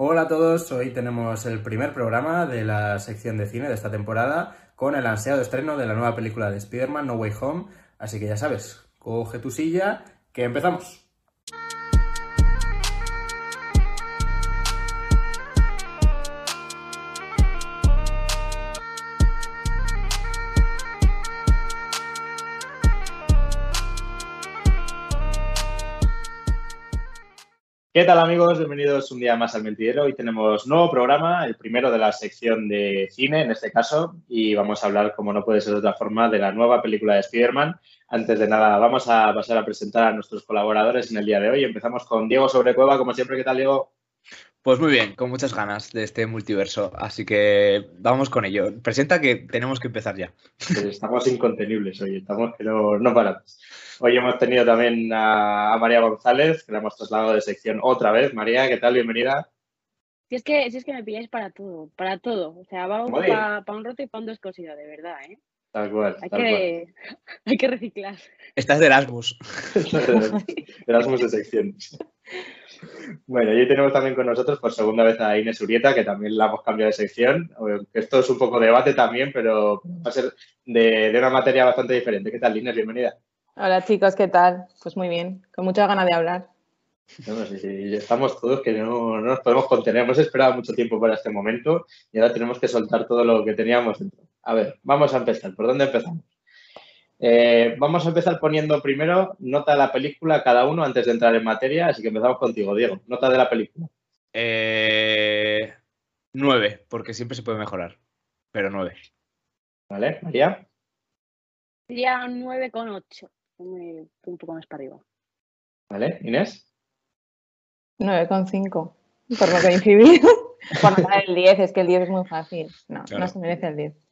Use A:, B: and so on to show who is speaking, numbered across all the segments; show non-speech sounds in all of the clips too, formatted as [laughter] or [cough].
A: Hola a todos, hoy tenemos el primer programa de la sección de cine de esta temporada con el ansiado estreno de la nueva película de Spider-Man No Way Home, así que ya sabes, coge tu silla, que empezamos. ¿Qué tal amigos? Bienvenidos un día más al Mentidero. Hoy tenemos nuevo programa, el primero de la sección de cine en este caso, y vamos a hablar, como no puede ser de otra forma, de la nueva película de Spider-Man. Antes de nada, vamos a pasar a presentar a nuestros colaboradores en el día de hoy. Empezamos con Diego Sobrecueva, como siempre. ¿Qué tal, Diego?
B: Pues muy bien, con muchas ganas de este multiverso, así que vamos con ello. Presenta que tenemos que empezar ya.
A: Pues estamos incontenibles hoy, estamos que no, no paramos. Hoy hemos tenido también a, María González, que la hemos trasladado de sección otra vez. María, ¿qué tal? Bienvenida.
C: Si es que, si es que me pilláis para todo, para todo. O sea, vamos para un roto y para un descosido, de verdad, ¿eh?
A: Tal cual.
C: Hay, que, [laughs] hay que reciclar.
B: Estás de Erasmus. [laughs]
A: Erasmus de sección. Bueno, y hoy tenemos también con nosotros por segunda vez a Inés Urieta, que también la hemos cambiado de sección. Esto es un poco debate también, pero va a ser de, de una materia bastante diferente. ¿Qué tal, Inés? Bienvenida.
D: Hola chicos, ¿qué tal? Pues muy bien, con mucha ganas de hablar.
A: No, sí, sí, estamos todos que no, nos podemos contener. Hemos esperado mucho tiempo para este momento y ahora tenemos que soltar todo lo que teníamos dentro. A ver, vamos a empezar. ¿Por dónde empezamos? Eh, vamos a empezar poniendo primero nota de la película cada uno antes de entrar en materia, así que empezamos contigo, Diego. Nota de la película.
B: Eh, nueve, porque siempre se puede mejorar, pero nueve.
A: ¿Vale? María.
C: Sería 9,8, un poco más para arriba.
A: ¿Vale? Inés.
D: 9,5, por lo que coincidir. [laughs] por no el 10, es que el 10 es muy fácil. No, no se merece el 10.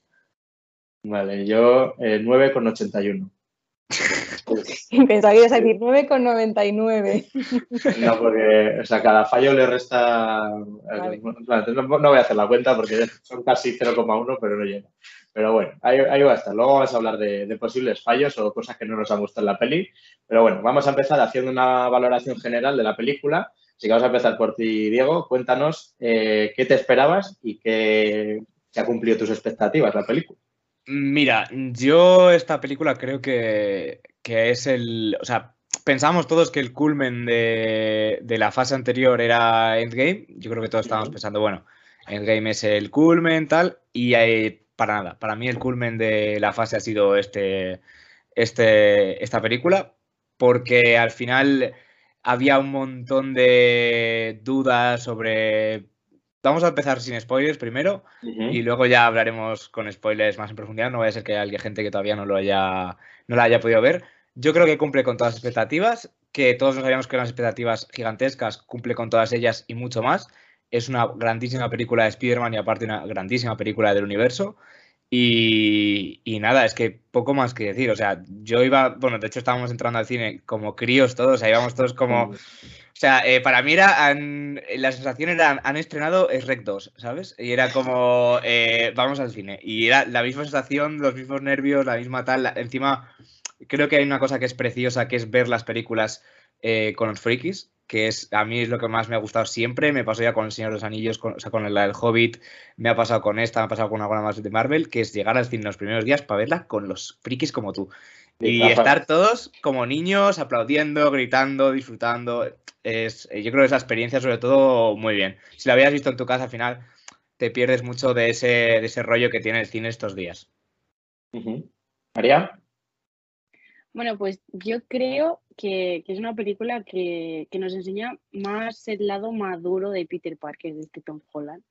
A: Vale, yo eh, 9,81. [laughs]
D: Pensaba que ibas a decir 9,99. [laughs]
A: No, porque, o sea, cada fallo le resta. No, voy a hacer la cuenta porque son casi 0,1, pero no llega. Pero bueno, ahí, va a estar. Luego vamos a hablar de, posibles fallos o cosas que no nos han gustado en la peli. Pero bueno, vamos a empezar haciendo una valoración general de la película. Así que vamos a empezar por ti, Diego. Cuéntanos eh, qué te esperabas y qué, qué ha cumplido tus expectativas la película.
B: Mira, yo esta película creo que, es el. O sea, pensamos todos que el culmen de, la fase anterior era Endgame. Yo creo que todos estábamos pensando, bueno, Endgame es el culmen, tal. Y para nada. Para mí el culmen de la fase ha sido este, este, esta película. Porque al final había un montón de dudas sobre Vamos a empezar sin spoilers primero y luego ya hablaremos con spoilers más en profundidad. No vaya a ser que haya gente que todavía no lo haya, no la haya podido ver. Yo creo que cumple con todas las expectativas, que todos nos sabíamos que eran expectativas gigantescas, cumple con todas ellas y mucho más. Es una grandísima película de Spider-Man y aparte una grandísima película del universo. Y, y, nada, es que poco más que decir. O sea, yo iba, bueno, de hecho estábamos entrando al cine como críos todos, o sea, íbamos todos como o sea, eh, para mí era, la sensación era, han estrenado es Rec 2, ¿sabes? Y era como, eh, vamos al cine. Y era la misma sensación, los mismos nervios, la misma tal. Encima, creo que hay una cosa que es preciosa, que es ver las películas eh, con los frikis, que es a mí es lo que más me ha gustado siempre. Me pasó ya con El Señor de los Anillos, con, o sea, con la del Hobbit, me ha pasado con esta, me ha pasado con alguna más de Marvel, que es llegar al cine los primeros días para verla con los frikis como tú. Y estar todos como niños, aplaudiendo, gritando, disfrutando. Es, yo creo que esa experiencia, sobre todo, muy bien. Si la habías visto en tu casa, al final te pierdes mucho de ese, de ese rollo que tiene el cine estos días.
A: María.
C: Bueno, pues yo creo que, es una película que, que, nos enseña más el lado maduro de Peter Parker, de este Tom Holland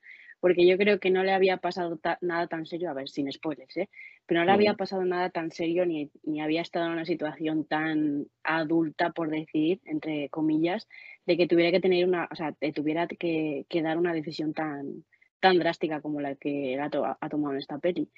C: porque yo creo que no le había pasado nada tan serio, a ver, sin spoilers, ¿eh? pero no le había pasado nada tan serio ni, ni, había estado en una situación tan adulta, por decir, entre comillas, de que tuviera que tener una, o sea, tuviera que, que, dar una decisión tan, tan drástica como la que ha, ha tomado en esta peli.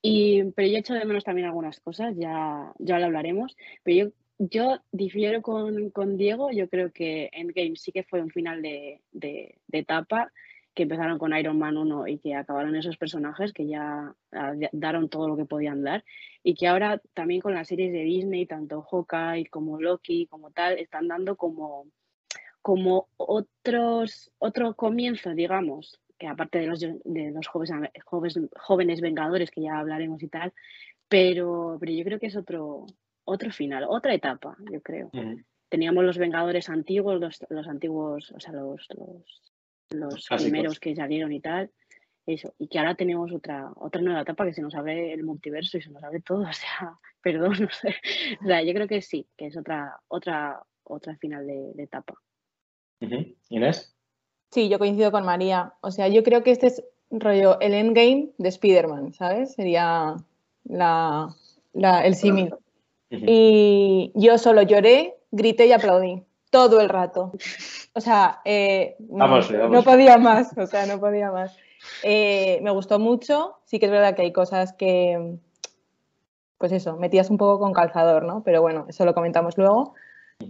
C: Y, pero yo echo de menos también algunas cosas, ya, ya lo hablaremos, pero yo, yo difiero con, con Diego, yo creo que Endgame sí que fue un final de, de, etapa, que empezaron con Iron Man 1 y que acabaron esos personajes que ya ah, daron todo lo que podían dar y que ahora también con las series de Disney, tanto Hawkeye como Loki como tal, están dando como como otros, otro comienzo, digamos, que aparte de los, de los jóvenes, jóvenes, jóvenes vengadores, que ya hablaremos y tal, pero, pero yo creo que es otro, otro final, otra etapa, yo creo. Teníamos los Vengadores antiguos, los, los antiguos, o sea, los, los, los primeros que salieron y tal. Eso, y que ahora tenemos otra, otra nueva etapa que se nos abre el multiverso y se nos abre todo, [laughs] o sea, perdón, no sé. O sea, yo creo que sí, que es otra, otra, otra final de, etapa.
A: Inés.
D: Sí, yo coincido con María. O sea, yo creo que este es rollo el endgame de Spider-Man, ¿sabes? Sería la, el símil. Y yo solo lloré, grité y aplaudí todo el rato. O sea, eh, no, podía más, o sea, no podía más. Eh, me gustó mucho, sí que es verdad que hay cosas que, pues eso, metías un poco con calzador, ¿no? Pero bueno, eso lo comentamos luego.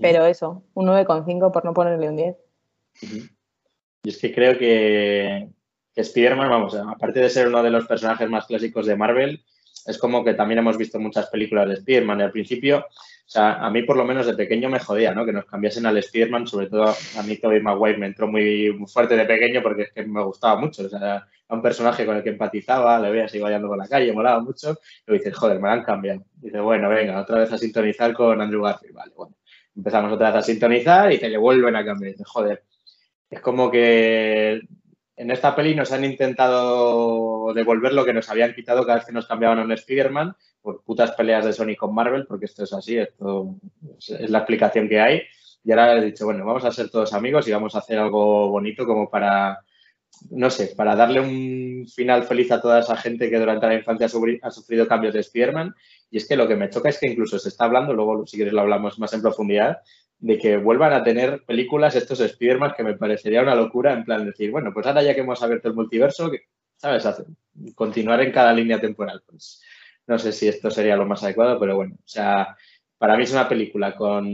D: Pero eso, un 9,5 por no ponerle un 10.
A: Y es que creo que, que Spider-Man, vamos, aparte de ser uno de los personajes más clásicos de Marvel, es como que también hemos visto muchas películas de Spider-Man al principio, o sea, a mí por lo menos de pequeño me jodía, ¿no? Que nos cambiasen al Spider-Man, sobre todo a mí Tobey Maguire me entró muy, fuerte de pequeño porque es que me gustaba mucho, o sea, era un personaje con el que empatizaba, le veía así vayando por la calle, molaba mucho, y dices, joder, me han cambiado. Y dices, bueno, venga, otra vez a sintonizar con Andrew Garfield, vale, bueno. Empezamos otra vez a sintonizar y te le vuelven a cambiar. Y dices, joder, es como que en esta peli nos han intentado devolver lo que nos habían quitado cada vez que nos cambiaban a un Spider-Man por putas peleas de Sony con Marvel, porque esto es así, esto es la explicación que hay. Y ahora he dicho, bueno, vamos a ser todos amigos y vamos a hacer algo bonito como para, no sé, para darle un final feliz a toda esa gente que durante la infancia ha sufrido cambios de Spider-Man. Y es que lo que me choca es que incluso se está hablando, luego si quieres lo hablamos más en profundidad, de que vuelvan a tener películas estos Spider-Man que me parecería una locura, en plan decir, bueno, pues ahora ya que hemos abierto el multiverso, ¿sabes? continuar en cada línea temporal. Pues no sé si esto sería lo más adecuado, pero bueno, o sea, para mí es una película con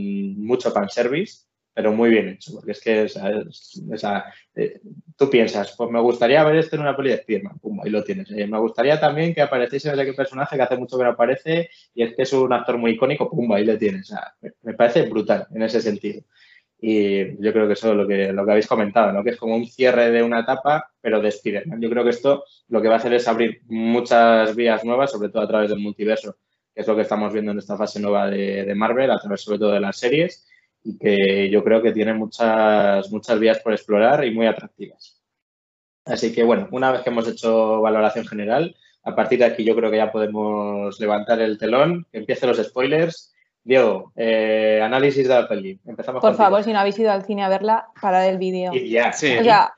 A: mucho fanservice, pero muy bien hecho, porque es que, o sea, eh, tú piensas, pues me gustaría ver esto en una peli de Spiderman, pum, ahí lo tienes. Eh, me gustaría también que apareciese ese personaje que hace mucho que no aparece y es que es un actor muy icónico, pum, ahí lo tienes. O sea, me, parece brutal en ese sentido. Y yo creo que eso es lo que, lo que habéis comentado, ¿no? Que es como un cierre de una etapa, pero de Spiderman. Yo creo que esto lo que va a hacer es abrir muchas vías nuevas, sobre todo a través del multiverso, que es lo que estamos viendo en esta fase nueva de, de Marvel, a través sobre todo de las series y que yo creo que tiene muchas, muchas vías por explorar y muy atractivas. Así que bueno, una vez que hemos hecho valoración general, a partir de aquí yo creo que ya podemos levantar el telón, que empiecen los spoilers. Diego, eh, análisis de la peli. Empezamos
D: Por favor, si no habéis ido al cine a verla, para el vídeo.
A: Y ya, sí. ya.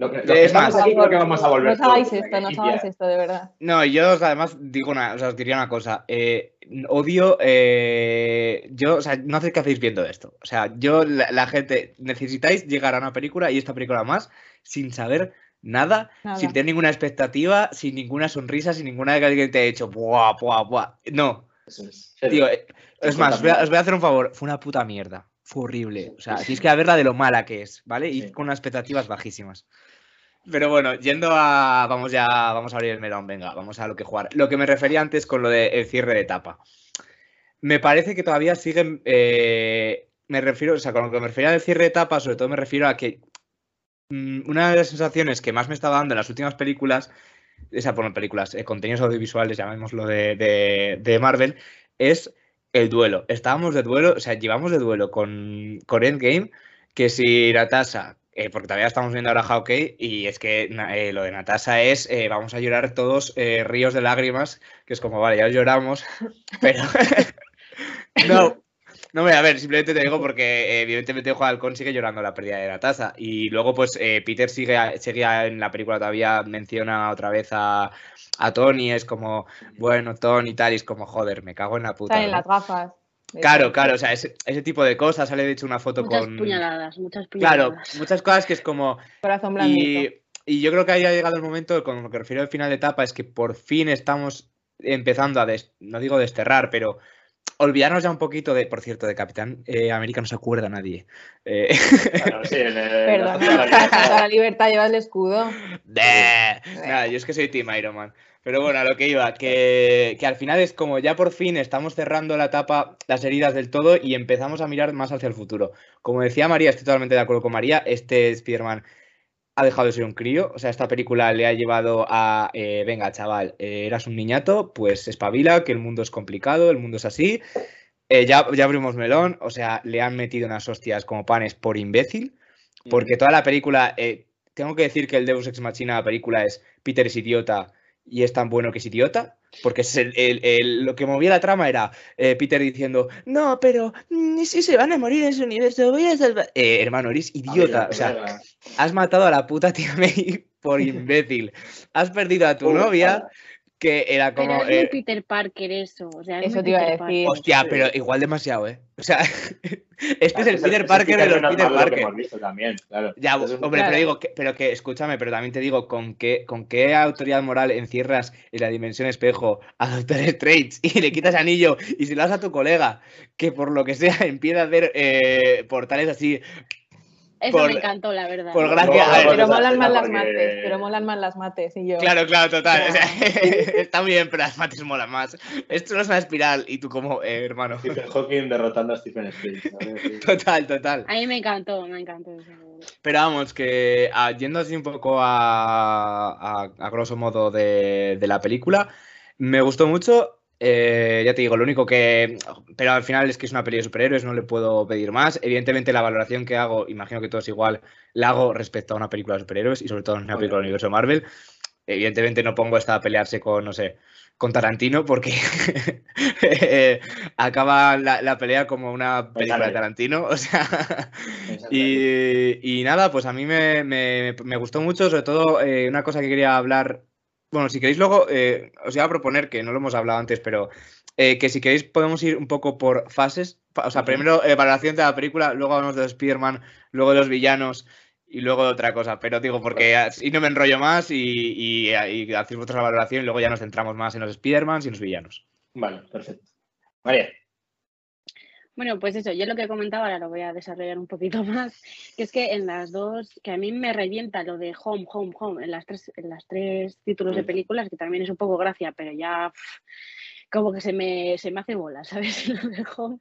A: Lo que, es más, aquí creo que vamos a volver.
D: No hagáis esto, no hagáis esto, de verdad.
B: No, yo además digo una, o sea, os diría una cosa. Eh, odio, eh, yo, o sea, no sé qué hacéis viendo esto. O sea, yo, la, gente, necesitáis llegar a una película y esta película más sin saber nada, sin tener ninguna expectativa, sin ninguna sonrisa, sin ninguna que te haya hecho, buah, buah, buah. No. es. Tío, eh, es más, os voy, a, hacer un favor. Fue una puta mierda. Fue horrible. O sea, tienes que verla de lo mala que es, ¿vale? Y con unas expectativas bajísimas. Pero bueno, yendo a. Vamos ya, vamos a abrir el melón, venga, vamos a lo que jugar. Lo que me refería antes con lo del cierre de etapa. Me parece que todavía siguen. Eh, me refiero, o sea, con lo que me refería del cierre de etapa, sobre todo me refiero a que mm, una de las sensaciones que más me estaba dando en las últimas películas, esa por películas, eh, contenidos audiovisuales, llamémoslo de, de, de, Marvel, es el duelo. Estábamos de duelo, o sea, llevamos de duelo con, con Endgame, que si Natasha eh, porque todavía estamos viendo ahora Hawkeye y es que eh, lo de Natasha es eh, vamos a llorar todos ríos de lágrimas, que es como, vale, ya lloramos, [laughs] pero [laughs] no, no, a ver, simplemente te digo porque evidentemente Juan Halcón sigue llorando la pérdida de Natasha y luego pues Peter sigue, sigue en la película todavía menciona otra vez a, a Tony, es como, bueno, Tony y tal, y es como, joder, me cago en la puta.
D: en las gafas.
B: Claro, claro, o sea, ese, tipo de cosas, sale de hecho una foto
C: muchas
B: con...
C: Puñaladas, muchas puñaladas.
B: Claro, muchas cosas que es como...
D: Corazón
B: y, y, yo creo que ahí ha llegado el momento, con lo que refiero al final de etapa, es que por fin estamos empezando a, no digo desterrar, pero olvidarnos ya un poquito de, por cierto, de Capitán eh, América no se acuerda nadie. Eh,
A: Bueno, sí, en el-
D: Perdona,
A: la- la
D: libertad lleva el escudo.
B: de- Nada, yo es que soy Team Iron Man. Pero bueno, a lo que iba, que, que al final es como ya por fin estamos cerrando la etapa, las heridas del todo y empezamos a mirar más hacia el futuro. Como decía María, estoy totalmente de acuerdo con María, este Spider-Man ha dejado de ser un crío, o sea, esta película le ha llevado a, eh, venga, chaval, eh, eras un niñato, pues espabila, que el mundo es complicado, el mundo es así. Eh, ya, ya abrimos melón, o sea, le han metido unas hostias como panes por imbécil, porque toda la película, tengo que decir que el Deus Ex Machina de la película es Peter es idiota y es tan bueno que es idiota, porque es el- el- el- lo que movía la trama era eh, Peter diciendo, no, pero mm, ¿y si se van a morir en su universo, voy a salvar... Eh, hermano, eres idiota, o sea, has matado a la puta tía May [laughs] por imbécil, has perdido a tu novia, que era
C: Pero
B: como...
C: es muy
B: eh,
C: Peter Parker eso. O sea, es
D: Eso te iba a decir.
C: Parker.
B: hostia, pero igual demasiado, ¿eh? O sea, [laughs] este es el Peter Parker de los Peter
A: que
B: Parker.
A: hemos visto también, claro.
B: Ya,
A: es-
B: hombre,
D: Claro.
B: pero digo, que, pero que, escúchame, pero también te digo, ¿con qué, ¿con qué autoridad moral encierras en la dimensión espejo a Doctor Strange y le quitas anillo y se lo das a tu colega que por lo que sea [laughs] empieza a hacer eh, portales así?
C: Eso
B: por-
C: me encantó, la verdad.
B: por gracia-
A: No,
D: Pero molan más las mates, pero molan más las mates y yo.
B: Claro, claro, total. o sea, [laughs] está muy bien, pero las mates molan más. Esto no es una espiral y tú como, eh, hermano.
A: Stephen Hawking derrotando a Stephen Strange. ¿sabes? [laughs]
B: Total, total.
C: A mí me encantó, me encantó.
B: Pero vamos, que ah, yendo así un poco a, a, a grosso modo de, de la película, me gustó mucho. Eh, ya te digo, lo único que. Pero al final es que es una peli de superhéroes, no le puedo pedir más. Evidentemente, la valoración que hago, imagino que todos igual, la hago respecto a una película de superhéroes y sobre todo en una película del universo Marvel. Evidentemente, no pongo esta a pelearse con, no sé, con Tarantino porque eh, [laughs] acaba la, la pelea como una película de Tarantino. [laughs] O sea. Y, y nada, pues a mí me, me- me gustó mucho, sobre todo eh, una cosa que quería hablar. Bueno, si queréis luego, eh, os iba a proponer, que no lo hemos hablado antes, pero eh, que si queréis podemos ir un poco por fases. Fa- O sea, primero eh, valoración de la película, luego hablamos de Spider-Man, luego de los villanos y luego de otra cosa. Pero digo, porque así no me enrollo más y, y, y hacéis vuestra valoración y luego ya nos centramos más en los Spider-Man y en los villanos.
A: Vale, perfecto. María.
C: Bueno, pues eso, yo lo que comentaba ahora lo voy a desarrollar un poquito [laughs] más, que es que en las dos, que a mí me revienta lo de home, home, home, en las tres, en las tres títulos de
A: Mm.
C: películas, que también es un poco gracia, pero ya pf, como que se me, se me hace bola, [laughs] ¿sabes? Lo de home.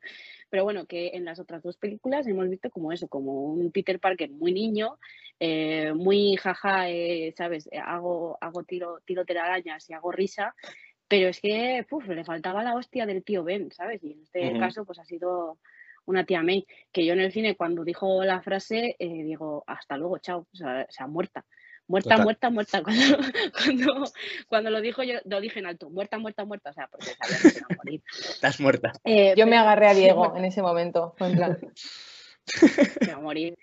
C: Pero bueno, que en las otras dos películas hemos visto como eso, como un Peter Parker muy niño, eh, muy jaja, eh, ¿sabes? Eh, Hago, hago tiro, tiro telarañas y hago risa, pero es que puf, le faltaba la hostia del tío Ben, ¿sabes? Y en este caso, pues ha sido una tía May, que yo en el cine cuando dijo la frase, eh, digo, hasta luego, chao, o sea, o sea, muerta. Muerta,
B: Total.
C: muerta, muerta. [laughs] Cuando, cuando, cuando lo dijo, yo lo dije en alto, muerta, muerta, muerta, o sea, porque sabía que se iba a morir.
B: Estás muerta.
C: Eh,
D: Yo me agarré a Diego en ese momento. Fue en plan, [laughs]
C: se iba a morir.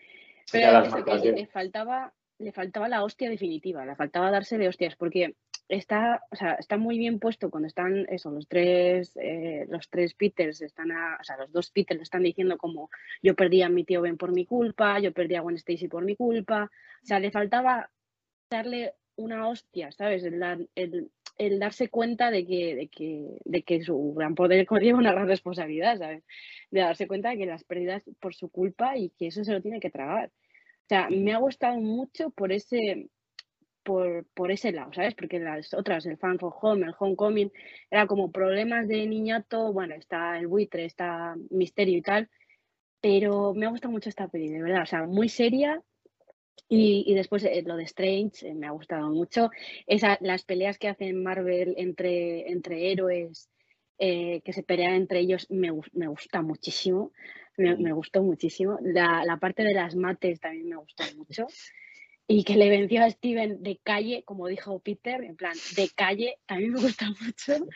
C: Pero eso, que le faltaba, le faltaba la hostia definitiva, le faltaba darse de hostias, porque está, o sea, está muy bien puesto cuando están eso, los tres, eh, los tres Peters están a, o sea, los dos Peters están diciendo como yo perdí a mi tío Ben por mi culpa, yo perdí a Gwen Stacy por mi culpa. O sea, le faltaba darle una hostia, ¿sabes? El, el- el darse cuenta de que, de, que, de que su gran poder [laughs] conlleva una gran responsabilidad, ¿sabes? De darse cuenta de que las pérdidas por su culpa y que eso se lo tiene que tragar. O sea, me ha gustado mucho por ese, por, por ese lado, ¿sabes? Porque las otras, el Fan for Home, el Homecoming, era como problemas de niñato, bueno, está el buitre, está misterio y tal, pero me ha gustado mucho esta peli, de verdad, o sea, muy seria. Y, y después eh, lo de Strange eh, me ha gustado mucho. Esa, las peleas que hacen Marvel entre, entre héroes eh, que se pelean entre ellos me, me gusta muchísimo. Me, me gustó muchísimo. La, la parte de las mates también me gustó mucho. [laughs] Y que le venció a Steven de calle, como dijo Peter, en plan, de calle, también me gusta mucho.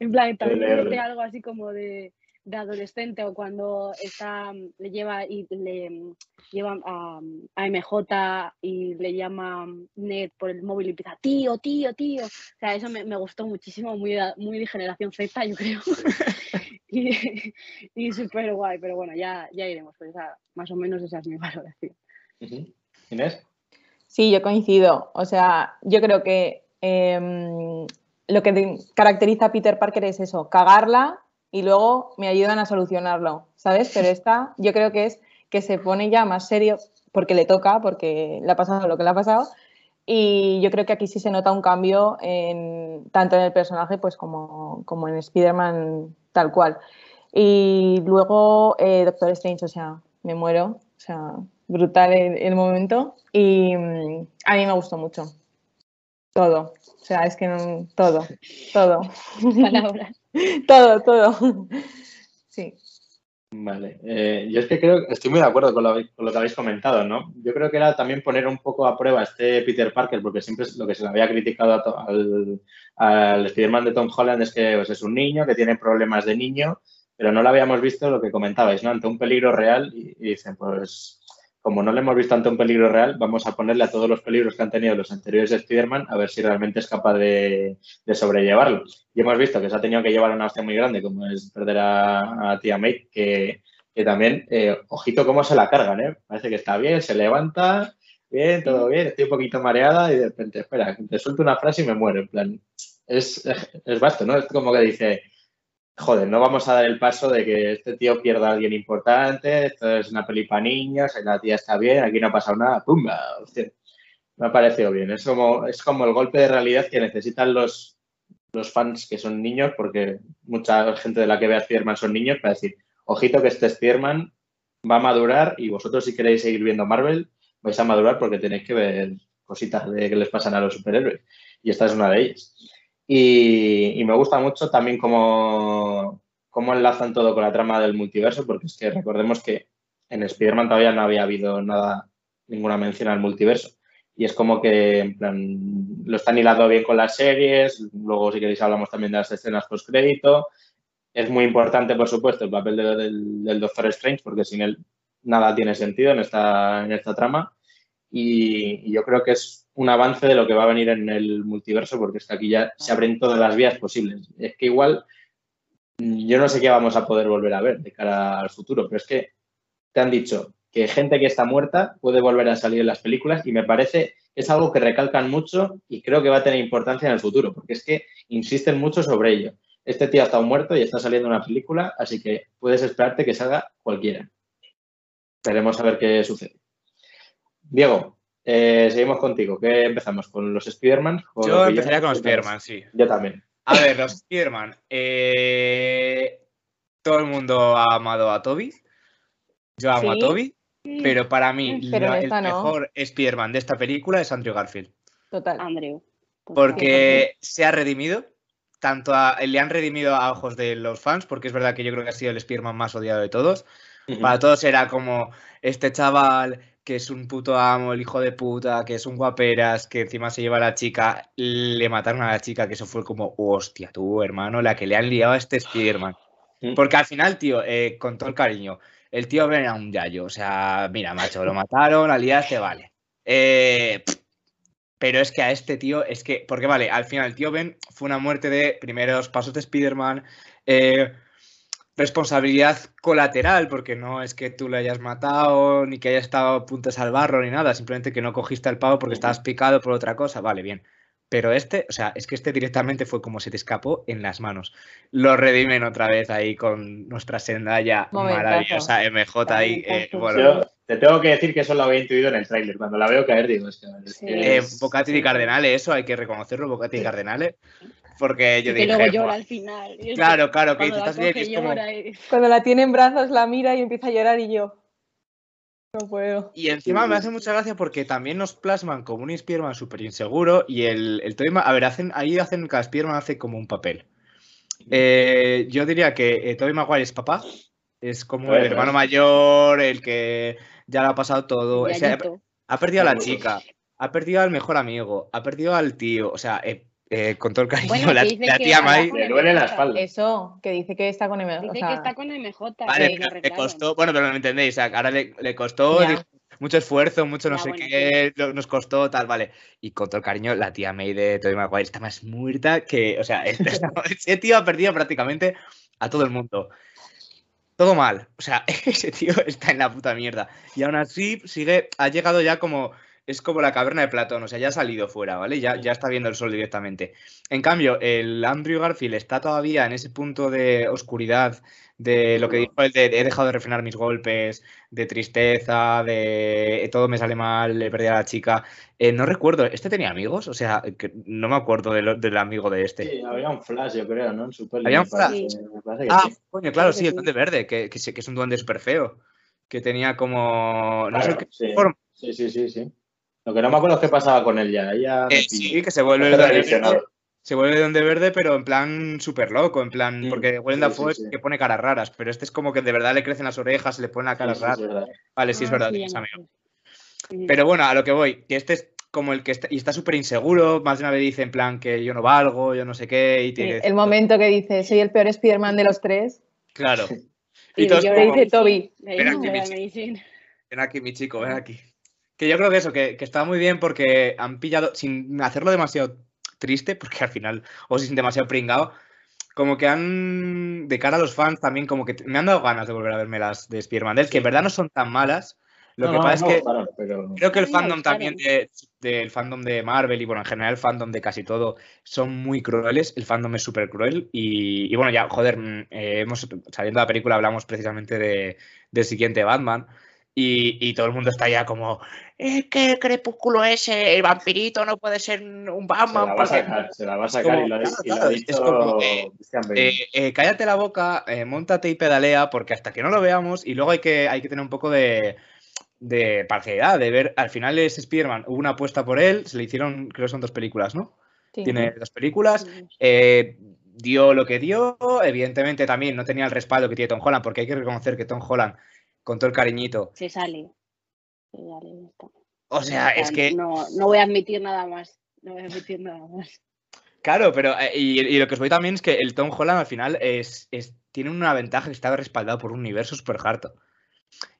C: En plan, también me algo así como de, de adolescente o cuando está, le lleva y le lleva a, a MJ y le llama Ned por el móvil y empieza, tío, tío, tío. O sea, eso me, me gustó muchísimo, muy, muy de generación Z, yo creo. [laughs] y y súper guay, pero bueno, ya, ya iremos, pues esa- más o menos esa es mi [laughs] valoración.
A: Ujú. Inés.
D: Sí, yo coincido. O sea, yo creo que em, lo que caracteriza a Peter Parker es eso, cagarla y luego me ayudan a solucionarlo, ¿sabes? Pero esta yo creo que es que se pone ya más serio porque le toca, porque le ha pasado lo que le ha pasado. Y yo creo que aquí sí se nota un cambio en, tanto en el personaje pues como, como en Spider-Man tal cual. Y luego eh, Doctor Strange, o sea, me muero, o sea, brutal el, el momento. Y mm, a mí me gustó mucho. Todo. O sea, es que no, todo, todo.
C: Palabras. [laughs]
D: todo, todo. Sí.
A: Vale, eh, yo es que creo, estoy muy de acuerdo con lo, con lo que habéis comentado, ¿no? Yo creo que era también poner un poco a prueba este Peter Parker, porque siempre es lo que se le había criticado a to- al, al Spider-Man de Tom Holland es que pues, es un niño que tiene problemas de niño, pero no lo habíamos visto lo que comentabais, ¿no? Ante un peligro real y, y dicen, pues como no le hemos visto ante un peligro real, vamos a ponerle a todos los peligros que han tenido los anteriores Spider-Man a ver si realmente es capaz de, de sobrellevarlo. Y hemos visto que se ha tenido que llevar una hostia muy grande, como es perder a, tía May, que, que también, eh, ojito cómo se la cargan, ¿eh? Parece que está bien, se levanta, bien, todo bien, estoy un poquito mareada y de repente, espera, te suelto una frase y me muero, en plan, es, es vasto, ¿no? Es como que dice, joder, no vamos a dar el paso de que este tío pierda a alguien importante, esto es una peli para niños, la tía está bien, aquí no ha pasado nada, ¡pumba! Hostia, me ha parecido bien. Es como, es como el golpe de realidad que necesitan los, los fans que son niños, porque mucha gente de la que ve a Spiderman son niños, para decir, ojito que este Spiderman va a madurar y vosotros si queréis seguir viendo Marvel, vais a madurar porque tenéis que ver cositas de que les pasan a los superhéroes. Y esta es una de ellas. Y, y me gusta mucho también cómo, cómo enlazan todo con la trama del multiverso, porque es que recordemos que en Spider-Man todavía no había habido nada, ninguna mención al multiverso. Y es como que, en plan, lo están hilando bien con las series. Luego, si queréis, hablamos también de las escenas post-crédito. Es muy importante, por supuesto, el papel de- del, del Doctor Strange, porque sin él nada tiene sentido en esta, en esta trama. Y, y yo creo que es un avance de lo que va a venir en el multiverso, porque que aquí ya se abren todas las vías posibles. Es que igual yo no sé qué vamos a poder volver a ver de cara al futuro, pero es que te han dicho que gente que está muerta puede volver a salir en las películas y me parece es algo que recalcan mucho y creo que va a tener importancia en el futuro, porque es que insisten mucho sobre ello. Este tío ha estado muerto y está saliendo una película, así que puedes esperarte que salga cualquiera. Esperemos a ver qué sucede. Diego, eh, seguimos contigo. ¿Qué empezamos? ¿Con los Spider-Man? ¿Con
B: Yo empezaría con los Spider-Man, sí.
A: Yo también.
B: A ver, los Spider-Man. eh, todo el mundo ha amado a Toby. Yo amo a. Toby. Pero para mí,
D: Pero en
B: la- el
D: no.
B: mejor Spider-Man de esta película es Andrew Garfield.
D: Total.
C: Andrew.
B: Porque se ha redimido. Tanto a- le han redimido a ojos de los fans, porque es verdad que yo creo que ha sido el Spider-Man más odiado de todos. Para todos era como este chaval que es un puto amo, el hijo de puta, que es un guaperas, que encima se lleva a la chica, le mataron a la chica, que eso fue como, hostia, tú, hermano, la que le han liado a este Spider-Man.
A: Mm.
B: Porque al final, tío, eh, con todo el cariño, el tío Ben era un yayo, o sea, mira, macho, lo mataron, la liaste, vale. Eh, pero es que a este tío, es que, porque vale, al final el tío Ben fue una muerte de primeros pasos de Spider-Man, eh, responsabilidad colateral, porque no es que tú le hayas matado, ni que hayas estado a punto de salvarlo, ni nada, simplemente que no cogiste al pavo porque estabas picado por otra cosa, vale, bien. Pero este, o sea, es que este directamente fue como se te escapó en las manos. Lo redimen otra vez ahí con nuestra sendalla maravillosa MJ ahí. eh,
C: Momentazo,
B: bueno,
A: Yo te tengo que decir que eso lo había intuido en el tráiler. Cuando la veo caer, digo, es que, es
C: Sí.
A: que
B: eh,
A: es-
B: Bocati di Cardenale, eso hay que reconocerlo, Bocati di Cardenale. Porque yo
C: Y que
B: dije,
C: luego llora al final. Y es que
B: claro, claro, que
C: cuando
B: dices,
C: la
B: estás bien, es como,
C: y- [laughs]
D: Cuando la tiene en brazos, la mira y empieza a llorar y yo. No puedo.
B: Y encima me hace mucha gracia porque también nos plasman como un Spiderman súper inseguro y el, el Tobey Ma- A ver, hacen, ahí hacen cada Spiderman hace como un papel. Eh, yo diría que eh, Tobey Maguire es papá, es como el hermano mayor, el que ya lo ha pasado todo. o sea,
C: Yayito.
B: ha perdido a la chica, ha perdido al mejor amigo, ha perdido al tío, o sea, eh, eh, con todo el cariño,
C: Bueno,
B: la, tía May...
A: Le duele la espalda.
D: Eso, que dice que está con M.
C: Dice
D: o sea,
C: que está con MJ.
B: Vale,
C: lo
B: pero le costó, bueno, pero no me entendéis, ahora le, le costó dijo, mucho esfuerzo, mucho no
C: Ya,
B: sé
C: bueno,
B: qué, lo- nos costó, tal, vale. Y con todo el cariño, la tía May de Tobey Maguire está más muerta que, o sea, este- [laughs] [laughs] ese tío ha perdido prácticamente a todo el mundo. Todo mal, o sea, [laughs] ese tío está en la puta mierda. Y aún así sigue, ha llegado ya como es como la caverna de Platón, o sea, ya ha salido fuera, ¿vale? Ya, ya está viendo el sol directamente. En cambio, el Andrew Garfield está todavía en ese punto de oscuridad, de lo que dijo él, de he dejado de refrenar mis golpes, de tristeza, de todo me sale mal, he perdido a la chica. Eh, no recuerdo, ¿este tenía amigos? O sea, que no me acuerdo del amigo de este.
A: Sí, había un flash, yo creo, ¿no? En Super
B: ¿Había un flash?
C: Sí.
B: Ah,
A: sí.
B: coño, claro,
C: Sí,
B: el duende verde, que, que, es un duende súper feo. Que tenía como. No sé qué
A: sí.
B: forma.
A: Sí, sí, sí, sí. Lo que no me acuerdo es qué pasaba con él ya.
B: Eh, sí, que se vuelve verde. Se vuelve duende verde, pero en plan súper loco, en plan, porque Willem
A: sí,
B: Dafoe
A: sí,
B: es
A: sí.
B: que pone caras raras, pero este es como que de verdad le crecen las orejas, le pone la cara rara.
A: sí, es verdad.
B: Vale, sí, es
C: Ah,
B: verdad,
C: sí,
B: tienes amigo. Pero bueno, a lo que voy, que este es como el que está, y está súper inseguro, más de una vez dice en plan que yo no valgo, yo no sé qué, y tiene
D: el momento que dice, soy el peor Spider-Man de los tres.
B: Claro. [laughs]
C: Y
B: Y todos
C: yo
D: le dice Toby,
B: "Ven aquí, mi chico". Ven aquí, Que yo creo que eso, que, que está muy bien porque han pillado, sin hacerlo demasiado triste, porque al final, o sin demasiado pringado, como que han, de cara a los fans también, como que me han dado ganas de volver a verme las de Spider-Man, del que en verdad no son tan malas. Lo
A: No,
B: que
A: no,
B: pasa
A: no,
B: es que
A: claro, pero...
B: creo que el fandom también de- del fandom de Marvel y bueno, en general el fandom de casi todo son muy crueles. El fandom es súper cruel y, y bueno, ya, joder, mm, eh, hemos, saliendo de la película hablamos precisamente de, del siguiente Batman y, y todo el mundo está ya como, "Eh, ¿qué crepúsculo ese? El vampirito no puede ser un
A: Se
B: Batman.
A: la va a
B: porque-".
A: sacar, se la va a sacar
B: como-
A: y lo ha,
B: claro,
A: y
B: es como que. Eh, eh, cállate la boca, eh, montate y pedalea, porque hasta que no lo veamos, y luego hay que, hay que tener un poco de, de parcialidad, de ver, al final es Spider-Man, hubo una apuesta por él, se le hicieron, creo que son dos películas, ¿no?
D: Sí.
B: Tiene dos películas, eh, dio lo que dio, evidentemente también no tenía el respaldo que tiene Tom Holland, porque hay que reconocer que Tom Holland, con todo el cariñito,
C: Se sale. Se sale, está.
B: o sea, es que...
C: No, no voy a admitir nada más. No voy a admitir nada más.
B: Claro, pero eh, y, y lo que os voy también es que el Tom Holland al final es, es- tiene una ventaja que está respaldado por un universo super harto.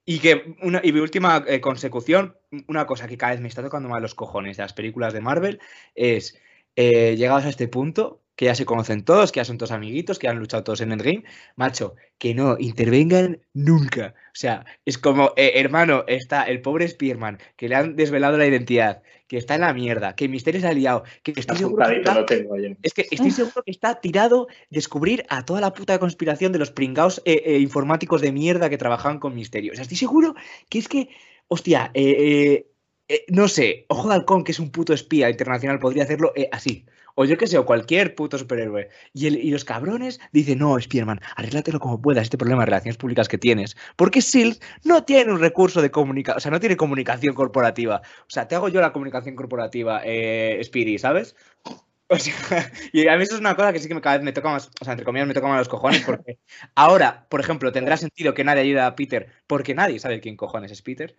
B: Y que una, y mi última eh, consecución, una cosa que cada vez me está tocando más los cojones de las películas de Marvel es eh, llegados a este punto, que ya se conocen todos, que ya son todos amiguitos, que han luchado todos en Endgame, macho, que no intervengan nunca. O sea, es como, eh, hermano, está el pobre Spearman, que le han desvelado la identidad, que está en la mierda, que Misterio se ha liado, que estoy seguro que está-
A: tengo
B: es que estoy seguro que está tirado descubrir a toda la puta conspiración de los pringaos eh, eh, informáticos de mierda que trabajaban con Misterio. O sea, estoy seguro que es que, hostia, eh, eh, no sé, Ojo de Halcón, que es un puto espía internacional, podría hacerlo eh, así. O yo qué sé, o cualquier puto superhéroe. Y, el- y los cabrones dicen, no, Spearman, arréglatelo como puedas, este problema de relaciones públicas que tienes. Porque SIL no tiene un recurso de comunicación, o sea, no tiene comunicación corporativa. O sea, te hago yo la comunicación corporativa, eh, Speedy, ¿sabes? O sea, [laughs] y a mí eso es una cosa que sí que cada vez me toca más, o sea, entre comillas, me toca más los cojones, porque ahora, por ejemplo, tendrá sentido que nadie ayude a Peter, porque nadie sabe quién cojones es Peter,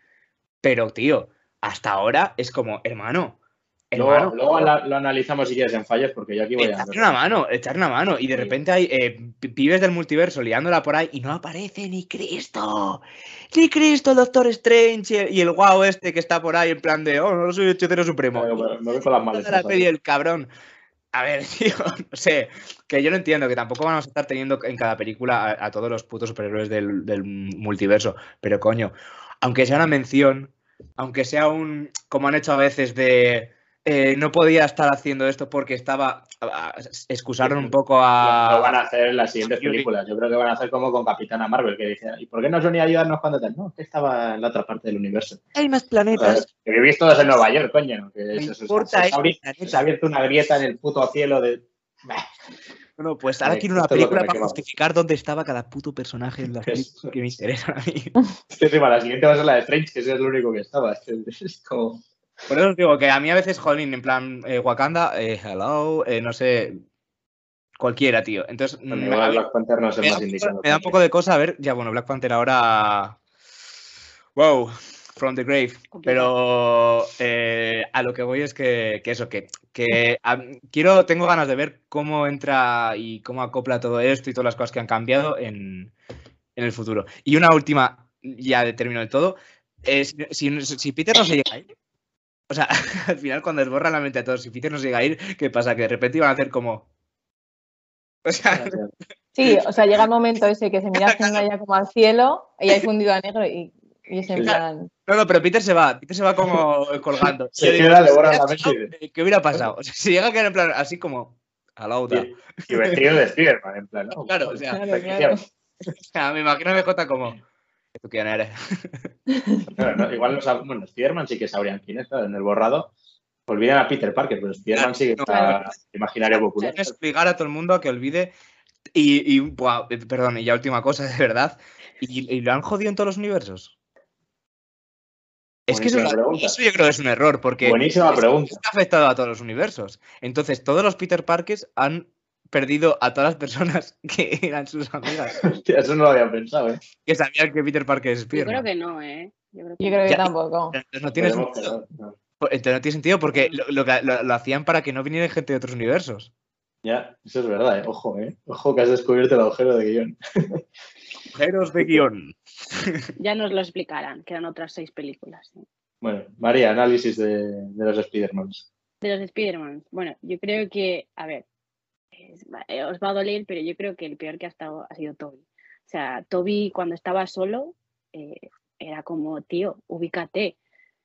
B: pero, tío, hasta ahora es como, hermano, hermano,
A: Luego, luego la- lo analizamos si quieres en fallos, porque yo aquí voy a...
B: echarle una mano, echarle una mano, y de repente hay eh, pi- pibes del multiverso liándola por ahí y no aparece ni Cristo, ni Cristo, el Doctor Strange y el guau este que está por ahí en plan de, oh, no soy hechicero supremo.
A: Me voy- me con las malezas.
B: la peli el cabrón. A ver, [laughs] tío, no sé, que yo no entiendo, que tampoco vamos a estar teniendo en cada película a, a todos los putos superhéroes del, del multiverso, pero coño, aunque sea una mención, aunque sea un, como han hecho a veces de, eh, no podía estar haciendo esto porque estaba, excusaron un poco a...
A: lo van a hacer en las siguientes películas. Yo creo que van a hacer como con Capitana Marvel, que dice, ¿y por qué no a ayudarnos cuando tal? No, que estaba en la otra parte del universo.
B: Hay más planetas.
A: que vivís todos en Nueva York, coño. Que se, se-
B: importa
A: se- ha se abierto una grieta en el puto cielo de... Bah,
B: Bueno, pues ahora quiero una
A: lo
B: película
A: me
B: para justificar dónde estaba cada puto personaje en las películas que me interesan a mí. [laughs]
A: Es que encima la siguiente va a ser la de Strange, que ese es el único que estaba. Es, que es como...
B: Por eso os digo que a mí a veces, jolín, en plan eh, Wakanda, eh, hello, eh, no sé, cualquiera, tío. Entonces, mí
A: Black Panther no es el
B: me, da
A: más
B: un poco,
A: indicado.
B: me da un poco de cosa a ver, ya bueno, Black Panther ahora, wow, from the grave. Pero eh, a lo que voy es que, que eso, que, que a- quiero, tengo ganas de ver cómo entra y cómo acopla todo esto y todas las cosas que han cambiado en, en el futuro. Y una última, ya de término de todo, eh, si, si- Peter no se llega a ir, o sea, [laughs] al final cuando desborra la mente a todos, si Peter no se llega a ir, ¿qué pasa? Que de repente iban a hacer como... [laughs] O sea,
D: Sí, o sea, llega el momento ese que se mira Zendaya como al cielo, ella hay fundido a negro y, y es en
A: Sí.
D: plan,
B: No, no, pero Peter se va, Peter se va como [laughs] colgando.
A: Se
B: digo,
A: queda, borra la mente
B: ¿Qué hubiera pasado? O sea, si llega a quedar en plan así como a la otra.
A: Y, y vestido de Spiderman, en plan, ¿no? [laughs]
B: Claro, o sea,
D: Claro, claro.
B: o sea, me imagino a BJ como. ¿Tú quién eres? [laughs]
A: Claro, no, igual no sab- bueno, Spiderman sí que sabrían quién es, claro, en el borrado. Olvidan a Peter Parker, pero Spiderman sí que está
D: Claro.
A: imaginario popular.
B: Tienes que obligar a todo el mundo a que olvide. Y, perdón, y ya última cosa, de verdad. ¿Y, y lo han jodido en todos los universos? Es que eso, eso yo creo que es un error, porque
A: Buenísima
B: es-
A: pregunta.
B: está afectado a todos los universos. Entonces, todos los Peter Parkers han perdido a todas las personas [laughs] que eran sus amigas,
A: Hostia, eso no lo había pensado, ¿eh?
B: que sabían que Peter Parker es
C: Yo creo
B: Spiderman.
C: que no, ¿eh? Yo creo que,
D: Yo
C: no.
D: creo que
B: Ya.
D: tampoco.
B: Entonces no tiene sentido.
A: no, no.
B: Entonces no tiene sentido porque lo, lo- lo hacían para que no viniera gente de otros universos.
A: Ya, eso es verdad, ¿eh? Ojo, ¿eh? Ojo que has descubierto el agujero de guion. [laughs]
B: Agujeros de guion. [laughs]
C: Ya nos lo explicarán, quedan otras seis películas. ¿eh?
A: Bueno, María, análisis de, de los Spidermans.
C: De los Spider-Man. Bueno, yo creo que, a ver, es- eh, os va a doler, pero yo creo que el peor que ha estado ha sido Toby. O sea, Toby cuando estaba solo eh, era como, tío, ubícate.